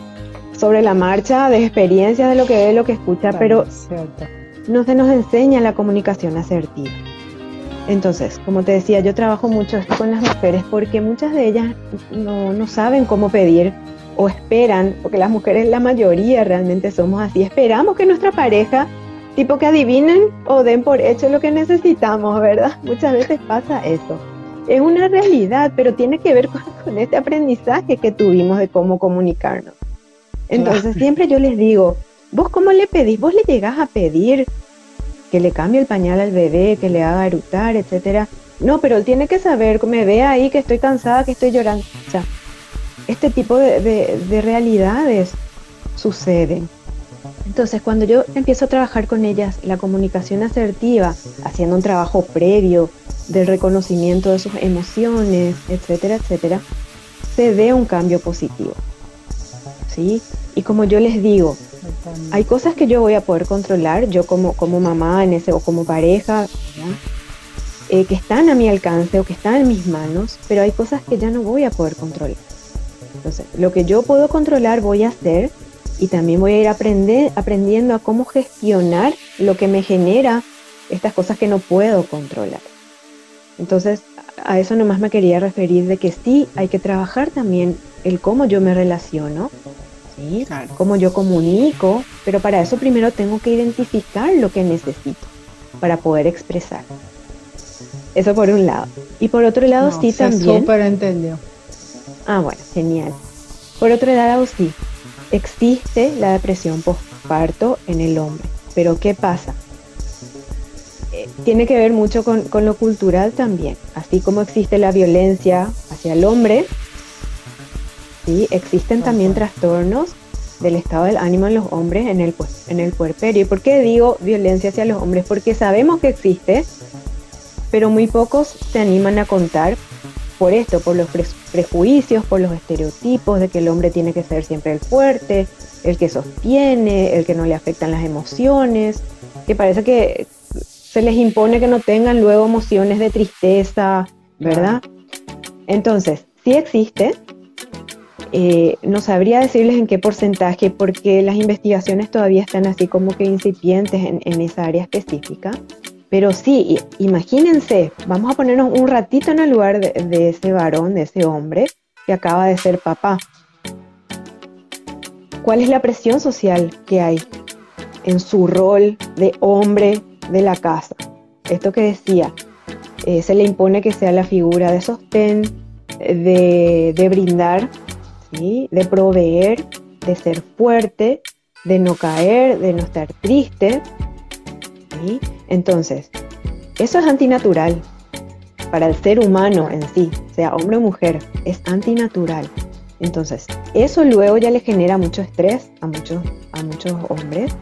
sobre la marcha de experiencias de lo que ve, lo que escucha, pero no se nos enseña la comunicación asertiva. Entonces, como te decía, yo trabajo mucho esto con las mujeres porque muchas de ellas no, no saben cómo pedir o esperan, porque las mujeres, la mayoría realmente somos así, esperamos que nuestra pareja, tipo que adivinen o den por hecho lo que necesitamos, ¿verdad? Muchas veces pasa eso. Es una realidad, pero tiene que ver con, este aprendizaje que tuvimos de cómo comunicarnos. Entonces, siempre yo les digo, ¿vos cómo le pedís? ¿Vos le llegás a pedir que le cambie el pañal al bebé, que le haga erutar, etcétera? No, pero él tiene que saber, me ve ahí que estoy cansada, que estoy llorando. O sea, este tipo de, realidades suceden. Entonces, cuando yo empiezo a trabajar con ellas la comunicación asertiva, haciendo un trabajo previo del reconocimiento de sus emociones, etcétera, etcétera, se ve un cambio positivo. ¿Sí? Y como yo les digo, hay cosas que yo voy a poder controlar, yo como, como mamá en ese, o como pareja, eh, que están a mi alcance o que están en mis manos, pero hay cosas que ya no voy a poder controlar. Entonces, lo que yo puedo controlar voy a hacer y también voy a ir aprender, aprendiendo a cómo gestionar lo que me genera estas cosas que no puedo controlar. Entonces, a eso nomás me quería referir de que sí hay que trabajar también el cómo yo me relaciono, ¿sí? cómo yo comunico, pero para eso primero tengo que identificar lo que necesito para poder expresar. Eso por un lado. Y por otro lado, sí también. Súper entendió. Ah, bueno, genial. Por otro lado, sí, existe la depresión postparto en el hombre. Pero ¿qué pasa? Eh, tiene que ver mucho con, lo cultural también. Así como existe la violencia hacia el hombre, ¿sí? existen también trastornos del estado del ánimo en los hombres en el, en el puerperio. ¿Y por qué digo violencia hacia los hombres? Porque sabemos que existe, pero muy pocos se animan a contar por esto, por los prejuicios, por los estereotipos de que el hombre tiene que ser siempre el fuerte, el que sostiene, el que no le afectan las emociones, que parece que se les impone que no tengan luego emociones de tristeza, ¿verdad? Entonces, sí existe, eh, no sabría decirles en qué porcentaje, porque las investigaciones todavía están así como que incipientes en esa área específica, pero sí, imagínense, vamos a ponernos un ratito en el lugar de, ese varón, de ese hombre que acaba de ser papá. ¿Cuál es la presión social que hay en su rol de hombre de la casa? Esto que decía, eh, se le impone que sea la figura de sostén, de, brindar, de proveer, de ser fuerte, de no caer, de no estar triste. Entonces, eso es antinatural para el ser humano en sí, sea hombre o mujer, es antinatural. Entonces, eso luego ya le genera mucho estrés a muchos, a muchos hombres.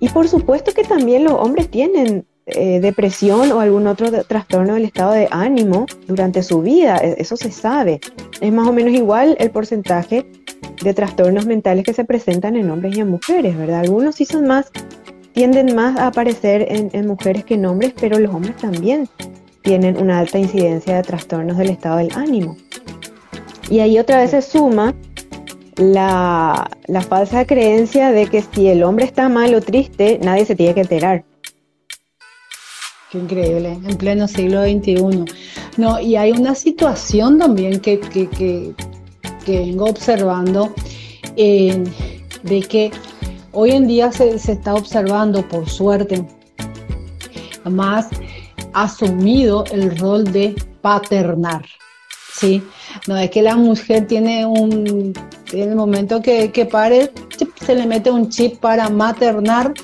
Y por supuesto que también los hombres tienen eh, depresión o algún otro trastorno del estado de ánimo durante su vida, e, eso se sabe. Es más o menos igual el porcentaje de trastornos mentales que se presentan en hombres y en mujeres, ¿verdad? Algunos sí son más tienden más a aparecer en, mujeres que en hombres, pero los hombres también tienen una alta incidencia de trastornos del estado del ánimo. Y ahí otra vez se suma la, falsa creencia de que si el hombre está mal o triste, nadie se tiene que enterar. Qué increíble, en pleno siglo XXI. No, y hay una situación también que, que, vengo observando eh, de que Hoy en día se, está observando, por suerte, más asumido el rol de paternar. ¿sí? No es que la mujer tiene un, en el momento que, que pare, se le mete un chip para maternar,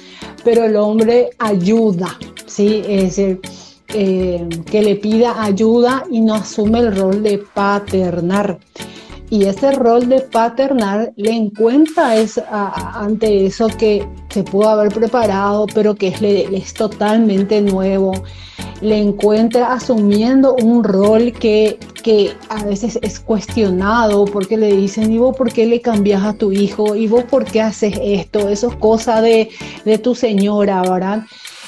pero el hombre ayuda, ¿sí? Es decir, eh, que le pida ayuda y no asume el rol de paternar y ese rol de paternal le encuentra es, ante eso que se pudo haber preparado, pero que es, es, totalmente nuevo. Le encuentra asumiendo un rol que, que a veces es cuestionado porque le dicen, ¿y vos por qué le cambias a tu hijo? ¿Y vos por qué haces esto? Eso es cosa de, de tu señora, ¿verdad?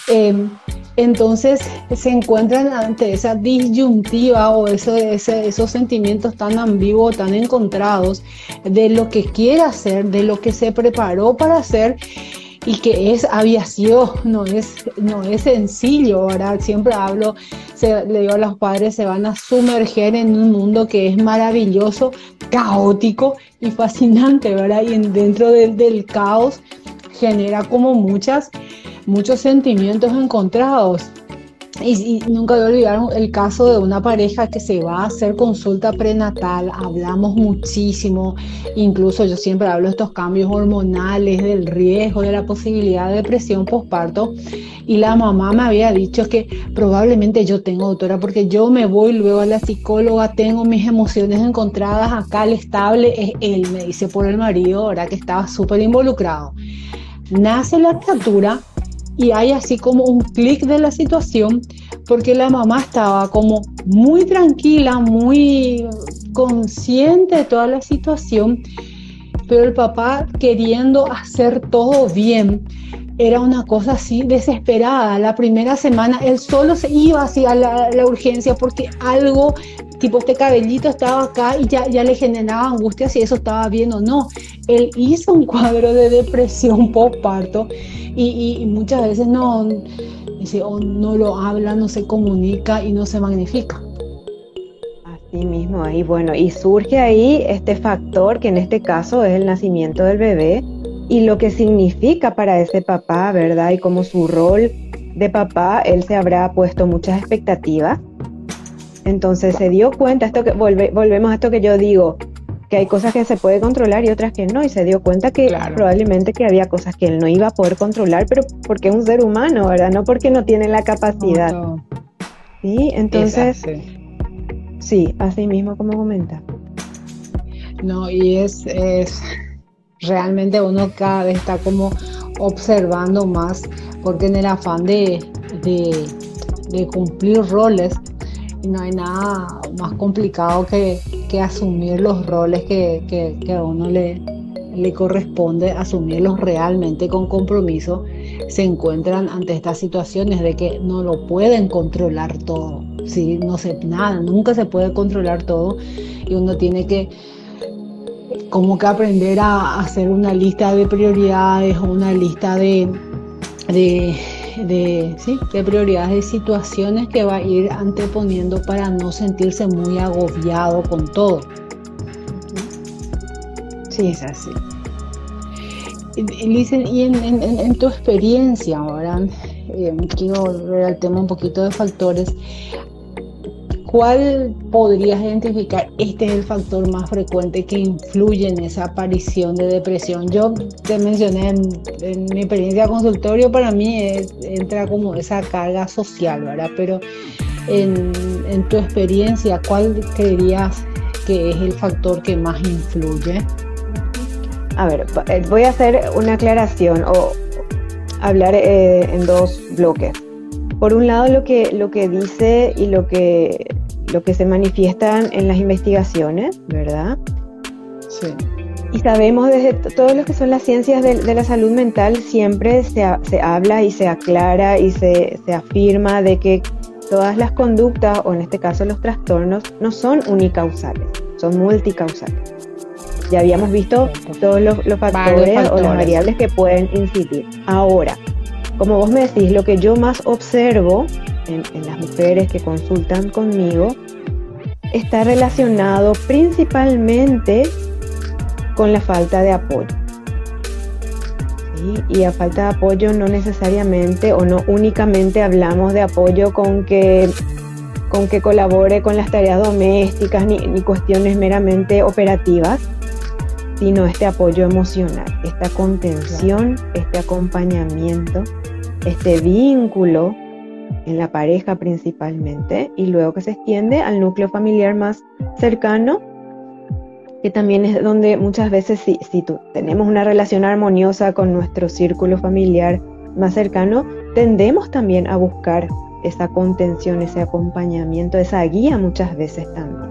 Em, entonces se encuentran ante esa disyuntiva o esos sentimientos tan ambiguos, tan encontrados de lo que quiere hacer, de lo que se preparó para hacer y que es aviación, no es, no es sencillo, ¿verdad? Siempre hablo, le digo a los padres, se van a sumerger en un mundo que es maravilloso, caótico y fascinante, ¿verdad? Y dentro del caos genera como muchas, muchos sentimientos encontrados. Y, nunca voy a olvidar el caso de una pareja que se va a hacer consulta prenatal, hablamos muchísimo, incluso yo siempre hablo de estos cambios hormonales, del riesgo, de la posibilidad de depresión postparto, y la mamá me había dicho que probablemente yo tengo, doctora, porque yo me voy luego a la psicóloga, tengo mis emociones encontradas, acá el estable es él, me dice por el marido, ahora que estaba súper involucrado. Nace la criatura y hay así como un clic de la situación porque la mamá estaba como muy tranquila, muy consciente de toda la situación, pero el papá queriendo hacer todo bien. Era una cosa así desesperada. La primera semana él solo se iba hacia la, la urgencia porque algo tipo este cabellito estaba acá y ya, ya le generaba angustia si eso estaba bien o no. Él hizo un cuadro de depresión postparto y, y, muchas veces no, no lo habla, no se comunica y no se magnifica. Así mismo, ahí bueno, y surge ahí este factor que en este caso es el nacimiento del bebé y lo que significa para ese papá, ¿verdad? Y como su rol de papá, él se habrá puesto muchas expectativas entonces se dio cuenta, esto que volvemos a esto que yo digo, que hay cosas que se puede controlar y otras que no, y se dio cuenta que probablemente que había cosas que él no iba a poder controlar, pero porque es un ser humano, ¿verdad? No porque no tiene la capacidad. Sí, entonces, sí, así mismo como comenta. No, y es, es realmente uno cada vez está como observando más, porque en el afán de, de, de cumplir roles, no hay nada más complicado que, asumir los roles que, a uno le, le corresponde asumirlos realmente con compromiso, se encuentran ante estas situaciones de que no lo pueden controlar todo. ¿sí? No sé, nada, nunca se puede controlar todo y uno tiene que como que aprender a hacer una lista de prioridades o una lista de, de de, ¿sí? de prioridades, de situaciones que va a ir anteponiendo para no sentirse muy agobiado con todo. Sí, es así. Dicen, y en, tu experiencia, ahora eh, quiero ver el tema un poquito de factores. ¿Cuál podrías identificar? Este es el factor más frecuente que influye en esa aparición de depresión. Yo te mencioné en, mi experiencia consultorio, para mí entra como esa carga social, ¿verdad? Pero en, tu experiencia, ¿cuál creerías que es el factor que más influye? A ver, eh, voy a hacer una aclaración o hablar eh, en dos bloques. Por un lado, lo que, lo que dice y lo que lo que se manifiestan en las investigaciones, ¿verdad? Sí. Y sabemos desde todo lo que son las ciencias de, la salud mental, siempre se, se, habla y se aclara y se, se afirma de que todas las conductas, o en este caso los trastornos, no son unicausales, son multicausales. Ya habíamos visto todos los, factores, o las variables que pueden incidir. Ahora, como vos me decís, lo que yo más observo en, las mujeres que consultan conmigo está relacionado principalmente con la falta de apoyo. Y a falta de apoyo no necesariamente o no únicamente hablamos de apoyo con que, con que colabore con las tareas domésticas ni, ni cuestiones meramente operativas, sino este apoyo emocional, esta contención, este acompañamiento, este vínculo en la pareja principalmente, y luego que se extiende al núcleo familiar más cercano, que también es donde muchas veces si, si tenemos una relación armoniosa con nuestro círculo familiar más cercano, tendemos también a buscar esa contención, ese acompañamiento, esa guía muchas veces también.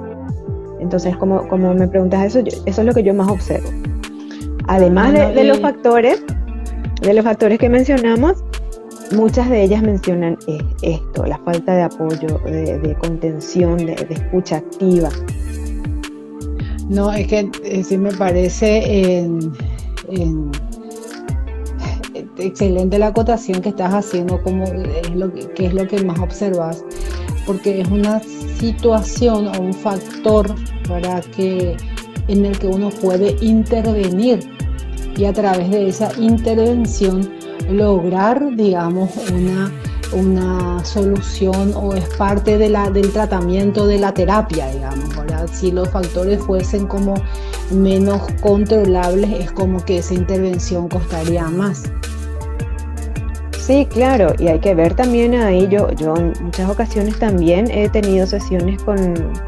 Entonces, como, como me preguntas eso, eso es lo que yo más observo. Además de, de los factores, de los factores que mencionamos, muchas de ellas mencionan esto, la falta de apoyo, de, contención, de, escucha activa. No, es que eh, sí me parece excelente la acotación que estás haciendo, como es lo que, es lo que más observas, porque es una situación o un factor para que en el que uno puede intervenir y a través de esa intervención lograr, digamos, una, una solución o es parte de la, del tratamiento de la terapia, digamos. Si los factores fuesen como menos controlables, es como que esa intervención costaría más. Sí, claro, y hay que ver también ahí, yo, yo en muchas ocasiones también he tenido sesiones con,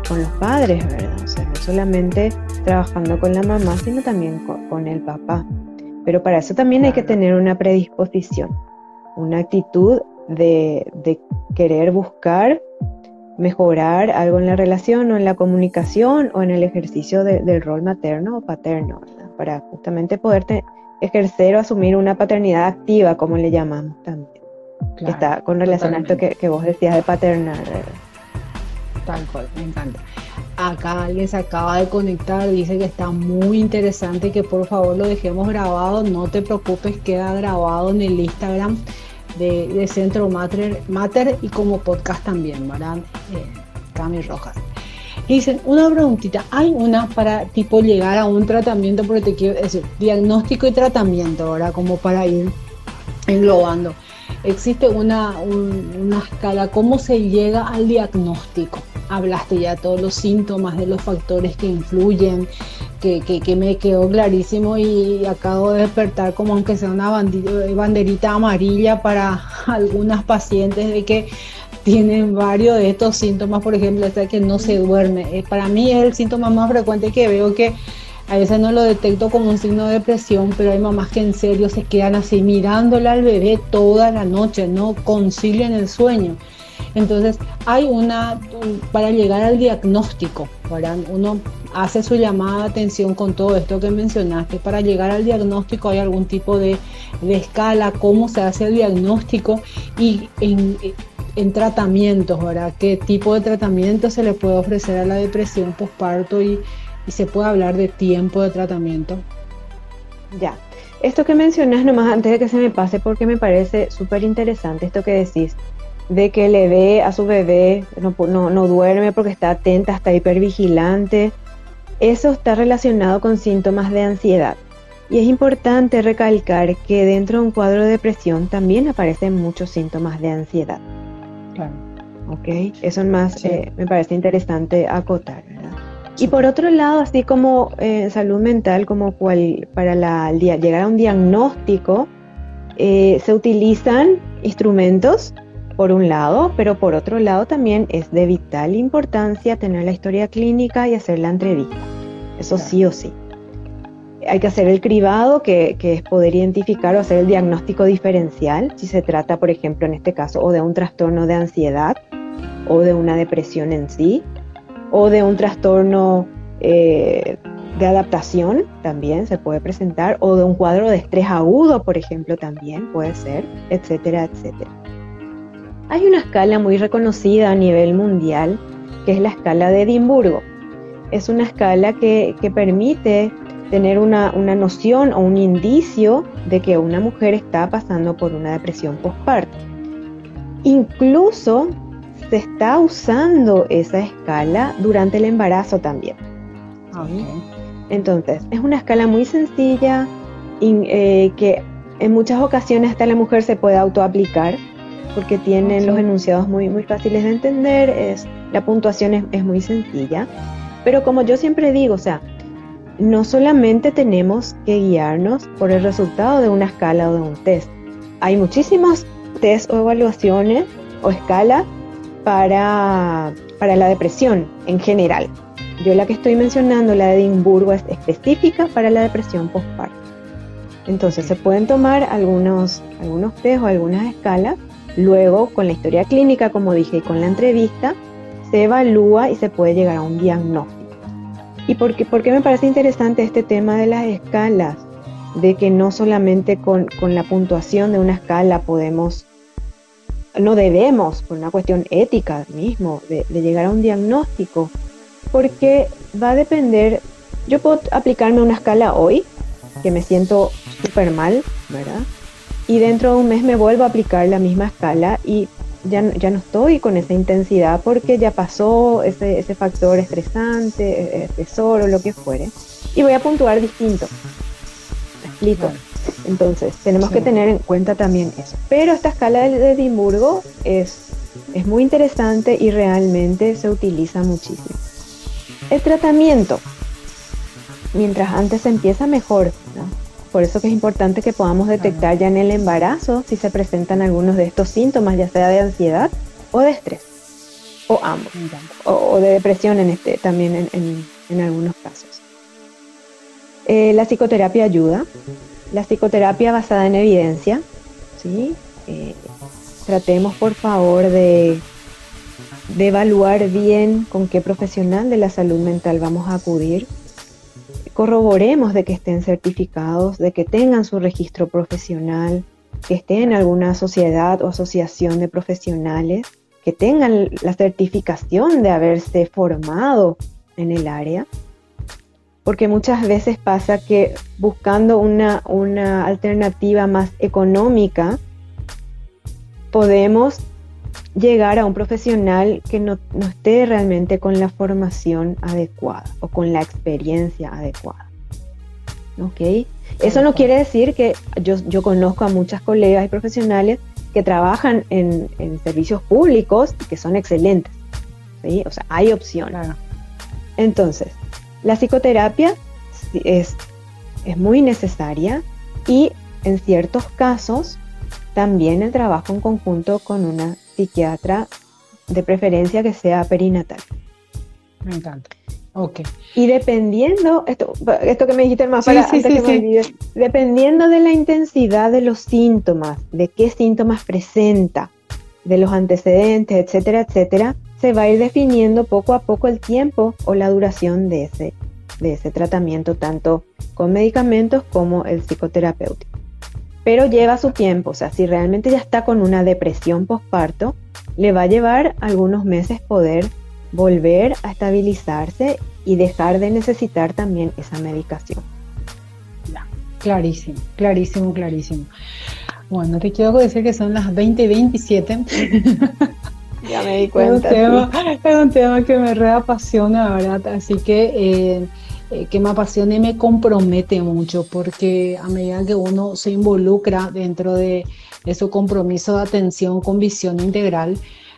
los padres, ¿verdad? O sea, no solamente trabajando con la mamá, sino también con el papá. Pero para eso también hay que tener una predisposición, una actitud de, querer buscar mejorar algo en la relación o en la comunicación o en el ejercicio del rol materno o paterno, para justamente poder ejercer o asumir una paternidad activa, como le llamamos también. que está con relación a esto que, vos decías de paternar. Tal cual, me encanta. Acá alguien se acaba de conectar, dice que está muy interesante, que por favor lo dejemos grabado. No te preocupes, queda grabado en el Instagram de, Centro Mater, y como podcast también, ¿verdad? Eh, Cami Rojas. dicen, una preguntita, hay una para tipo llegar a un tratamiento, porque te quiero decir, diagnóstico y tratamiento, ahora Como para ir englobando. Existe una, una escala, ¿cómo se llega al diagnóstico? hablaste ya todos los síntomas de los factores que influyen, que, me quedó clarísimo y acabo de despertar como aunque sea una banderita amarilla para algunas pacientes de que tienen varios de estos síntomas, por ejemplo, este que no se duerme. Eh, para mí es el síntoma más frecuente que veo que a veces no lo detecto como un signo de depresión, pero hay mamás que en serio se quedan así mirándole al bebé toda la noche, no concilian el sueño. Entonces, hay una, para llegar al diagnóstico, uno hace su llamada de atención con todo esto que mencionaste. Para llegar al diagnóstico hay algún tipo de, escala, cómo se hace el diagnóstico y en, tratamientos, ¿verdad? ¿Qué tipo de tratamiento se le puede ofrecer a la depresión postparto y, y se puede hablar de tiempo de tratamiento? Ya. Esto que mencionas nomás antes de que se me pase porque me parece súper interesante esto que decís de que le ve a su bebé, no, no, duerme porque está atenta, está hipervigilante. Eso está relacionado con síntomas de ansiedad. Y es importante recalcar que dentro de un cuadro de depresión también aparecen muchos síntomas de ansiedad. Claro. ¿Ok? Eso es más, eh, me parece interesante acotar. Y por otro lado, así como eh, salud mental, como cual, para llegar a un diagnóstico, eh, se utilizan instrumentos por un lado, pero por otro lado también es de vital importancia tener la historia clínica y hacer la entrevista. Eso sí o sí. Hay que hacer el cribado, que, es poder identificar o hacer el diagnóstico diferencial, si se trata, por ejemplo, en este caso, o de un trastorno de ansiedad, o de una depresión en sí, o de un trastorno eh, de adaptación, también se puede presentar, o de un cuadro de estrés agudo, por ejemplo, también puede ser, etcétera, etcétera. Hay una escala muy reconocida a nivel mundial, que es la escala de Edimburgo. Es una escala que, permite tener una, noción o un indicio de que una mujer está pasando por una depresión postparto. Incluso se está usando esa escala durante el embarazo también. Entonces, es una escala muy sencilla eh, que en muchas ocasiones hasta la mujer se puede autoaplicar porque tienen los enunciados muy, muy fáciles de entender, es, la puntuación es, muy sencilla, pero como yo siempre digo, o sea, no solamente tenemos que guiarnos por el resultado de una escala o de un test, hay muchísimos test o evaluaciones o escalas para, para la depresión en general. Yo la que estoy mencionando, la de Edimburgo, es específica para la depresión postparto. Entonces se pueden tomar algunos, algunos test o algunas escalas Luego, con la historia clínica, como dije, y con la entrevista, se evalúa y se puede llegar a un diagnóstico. ¿Y por qué, me parece interesante este tema de las escalas? De que no solamente con, la puntuación de una escala podemos no debemos, por una cuestión ética mismo, de, llegar a un diagnóstico, porque va a depender, yo puedo aplicarme una escala hoy, que me siento súper mal, ¿verdad? Y dentro de un mes me vuelvo a aplicar la misma escala y ya, ya no estoy con esa intensidad porque ya pasó ese, ese factor estresante, estresor o lo que fuere. Y voy a puntuar distinto. explico? Entonces, tenemos que tener en cuenta también eso. Pero esta escala de Edimburgo es, es muy interesante y realmente se utiliza muchísimo. El tratamiento, mientras antes se empieza mejor, por eso que es importante que podamos detectar ya en el embarazo si se presentan algunos de estos síntomas, ya sea de ansiedad o de estrés, o ambos, o, de depresión en este, también en, algunos casos. Eh, la psicoterapia ayuda, la psicoterapia basada en evidencia, ¿sí? Eh, tratemos por favor de, de evaluar bien con qué profesional de la salud mental vamos a acudir. Corroboremos de que estén certificados, de que tengan su registro profesional, que estén en alguna sociedad o asociación de profesionales, que tengan la certificación de haberse formado en el área porque muchas veces pasa que buscando una, alternativa más económica, podemos llegar a un profesional que no, esté realmente con la formación adecuada o con la experiencia adecuada. ¿Ok? Eso no quiere decir que yo, yo conozco a muchas colegas y profesionales que trabajan en, servicios públicos y que son excelentes. ¿sí? O sea, hay opciones. Entonces, la psicoterapia es, es muy necesaria y en ciertos casos también el trabajo en conjunto con una psiquiatra de preferencia que sea perinatal. Me encanta. Ok. Y dependiendo, esto, esto que me dijiste más para antes que me olvide, dependiendo de la intensidad de los síntomas, de qué síntomas presenta, de los antecedentes, etcétera, etcétera, se va a ir definiendo poco a poco el tiempo o la duración de ese, de ese tratamiento, tanto con medicamentos como el psicoterapéutico. Pero lleva su tiempo, o sea, si realmente ya está con una depresión postparto, le va a llevar algunos meses poder volver a estabilizarse y dejar de necesitar también esa medicación. Clarísimo, clarísimo, clarísimo. Bueno, te quiero decir que son las 20 y 27. Ya me di cuenta. Es un, tema, que me reapasiona, ¿verdad? Así que, eh, eh, que me apasiona y me compromete mucho, porque a medida que uno se involucra dentro de, su compromiso de atención con visión integral,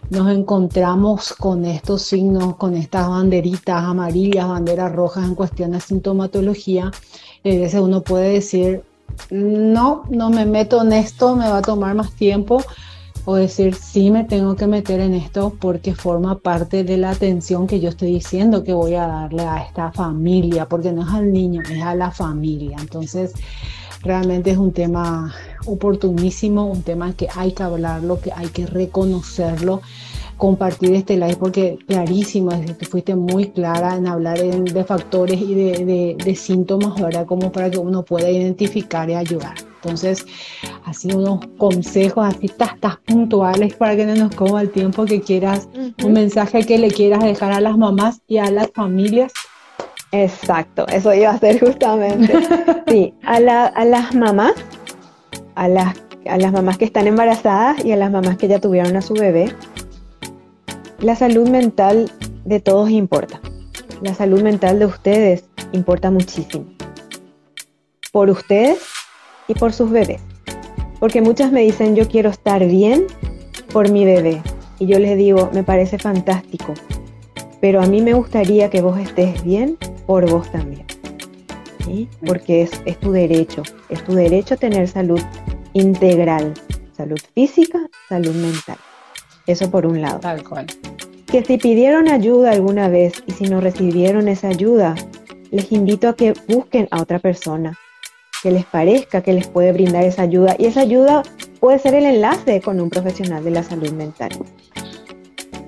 nos encontramos con estos signos, con estas banderitas amarillas, banderas rojas en cuestión de sintomatología. Y a veces uno puede decir, no, no me meto en esto, me va a tomar más tiempo o decir, sí me tengo que meter en esto porque forma parte de la atención que yo estoy diciendo que voy a darle a esta familia, porque no es al niño, es a la familia. Entonces, realmente es un tema oportunísimo, un tema que hay que hablarlo, que hay que reconocerlo compartir este live porque que fuiste muy clara en hablar de factores y de, síntomas, ¿verdad? Como para que uno pueda identificar y ayudar. Entonces, así unos consejos así tas, puntuales para que no nos coma el tiempo que quieras, un mensaje que le quieras dejar a las mamás y a las familias. Exacto, eso iba a ser justamente. sí, a, a las mamás, a las, a las mamás que están embarazadas y a las mamás que ya tuvieron a su bebé, la salud mental de todos importa. La salud mental de ustedes importa muchísimo. Por ustedes y por sus bebés. Porque muchas me dicen, yo quiero estar bien por mi bebé. Y yo les digo, me parece fantástico. Pero a mí me gustaría que vos estés bien por vos también. Porque es, es tu derecho. Es tu derecho tener salud integral. Salud física, salud mental. Eso por un lado. Tal cual. Que si pidieron ayuda alguna vez y si no recibieron esa ayuda, les invito a que busquen a otra persona que les parezca que les puede brindar esa ayuda y esa ayuda puede ser el enlace con un profesional de la salud mental.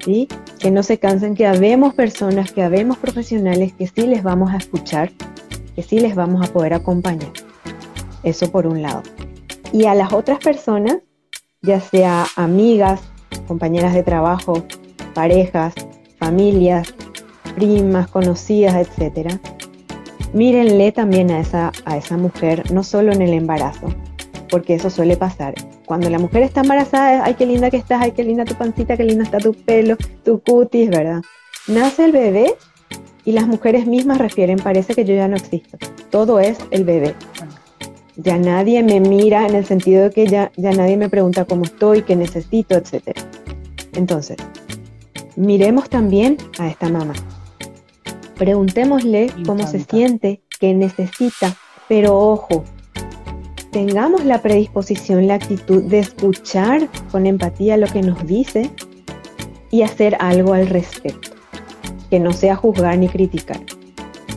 ¿Sí? Que no se cansen, que habemos personas, que habemos profesionales que sí les vamos a escuchar, que sí les vamos a poder acompañar. Eso por un lado. Y a las otras personas, ya sea amigas, compañeras de trabajo, parejas, familias, primas, conocidas, etcétera, mírenle también a esa, a esa mujer, no solo en el embarazo, porque eso suele pasar. Cuando la mujer está embarazada, ay, qué linda que estás, ay, qué linda tu pancita, qué linda está tu pelo, tu cutis, ¿verdad? Nace el bebé y las mujeres mismas refieren, parece que yo ya no existo. Todo es el bebé. Ya nadie me mira en el sentido de que ya, ya nadie me pregunta cómo estoy, qué necesito, etc. Entonces, miremos también a esta mamá. Preguntémosle cómo se siente, qué necesita, pero ojo, tengamos la predisposición, la actitud de escuchar con empatía lo que nos dice y hacer algo al respecto, que no sea juzgar ni criticar.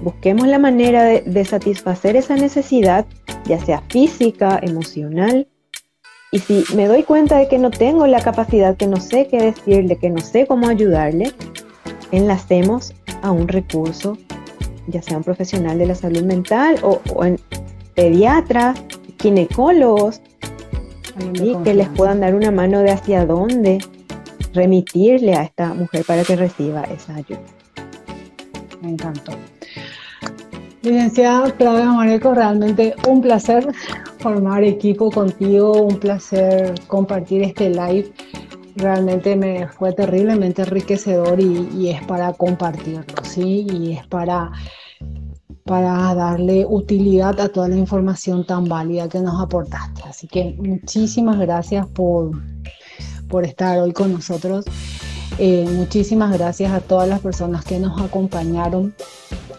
Busquemos la manera de, satisfacer esa necesidad, ya sea física, emocional, y si me doy cuenta de que no tengo la capacidad, que no sé qué decirle, que no sé cómo ayudarle, enlacemos a un recurso, ya sea un profesional de la salud mental o, en pediatras, ginecólogos, y que les puedan dar una mano de hacia dónde remitirle a esta mujer para que reciba esa ayuda. Me encantó. Licenciada Claudia Mareco, realmente un placer formar equipo contigo, un placer compartir este live. Realmente me fue terriblemente enriquecedor y, es para compartirlo, ¿sí? Y es para, para darle utilidad a toda la información tan válida que nos aportaste. Así que muchísimas gracias por, por estar hoy con nosotros. Eh, muchísimas gracias a todas las personas que nos acompañaron.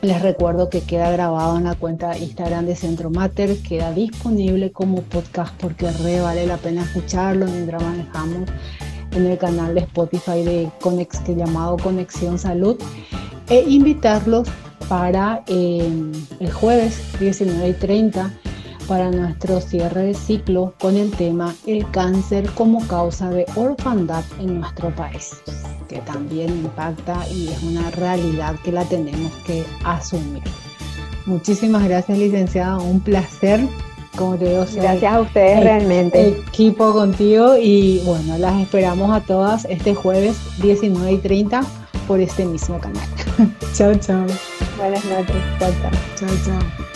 Les recuerdo que queda grabado en la cuenta Instagram de Centro Mater, queda disponible como podcast porque re vale la pena escucharlo mientras manejamos en el canal de Spotify de Conex, que llamado Conexión Salud, e invitarlos para eh, el jueves 19 y 30 para nuestro cierre de ciclo con el tema el cáncer como causa de orfandad en nuestro país, que también impacta y es una realidad que la tenemos que asumir. Muchísimas gracias, licenciada, un placer. Como te digo, gracias a ustedes realmente. Equipo contigo y bueno, las esperamos a todas este jueves 19 y 30 por este mismo canal. chao, chao. Buenas noches. Chao, chao. Chao, chao.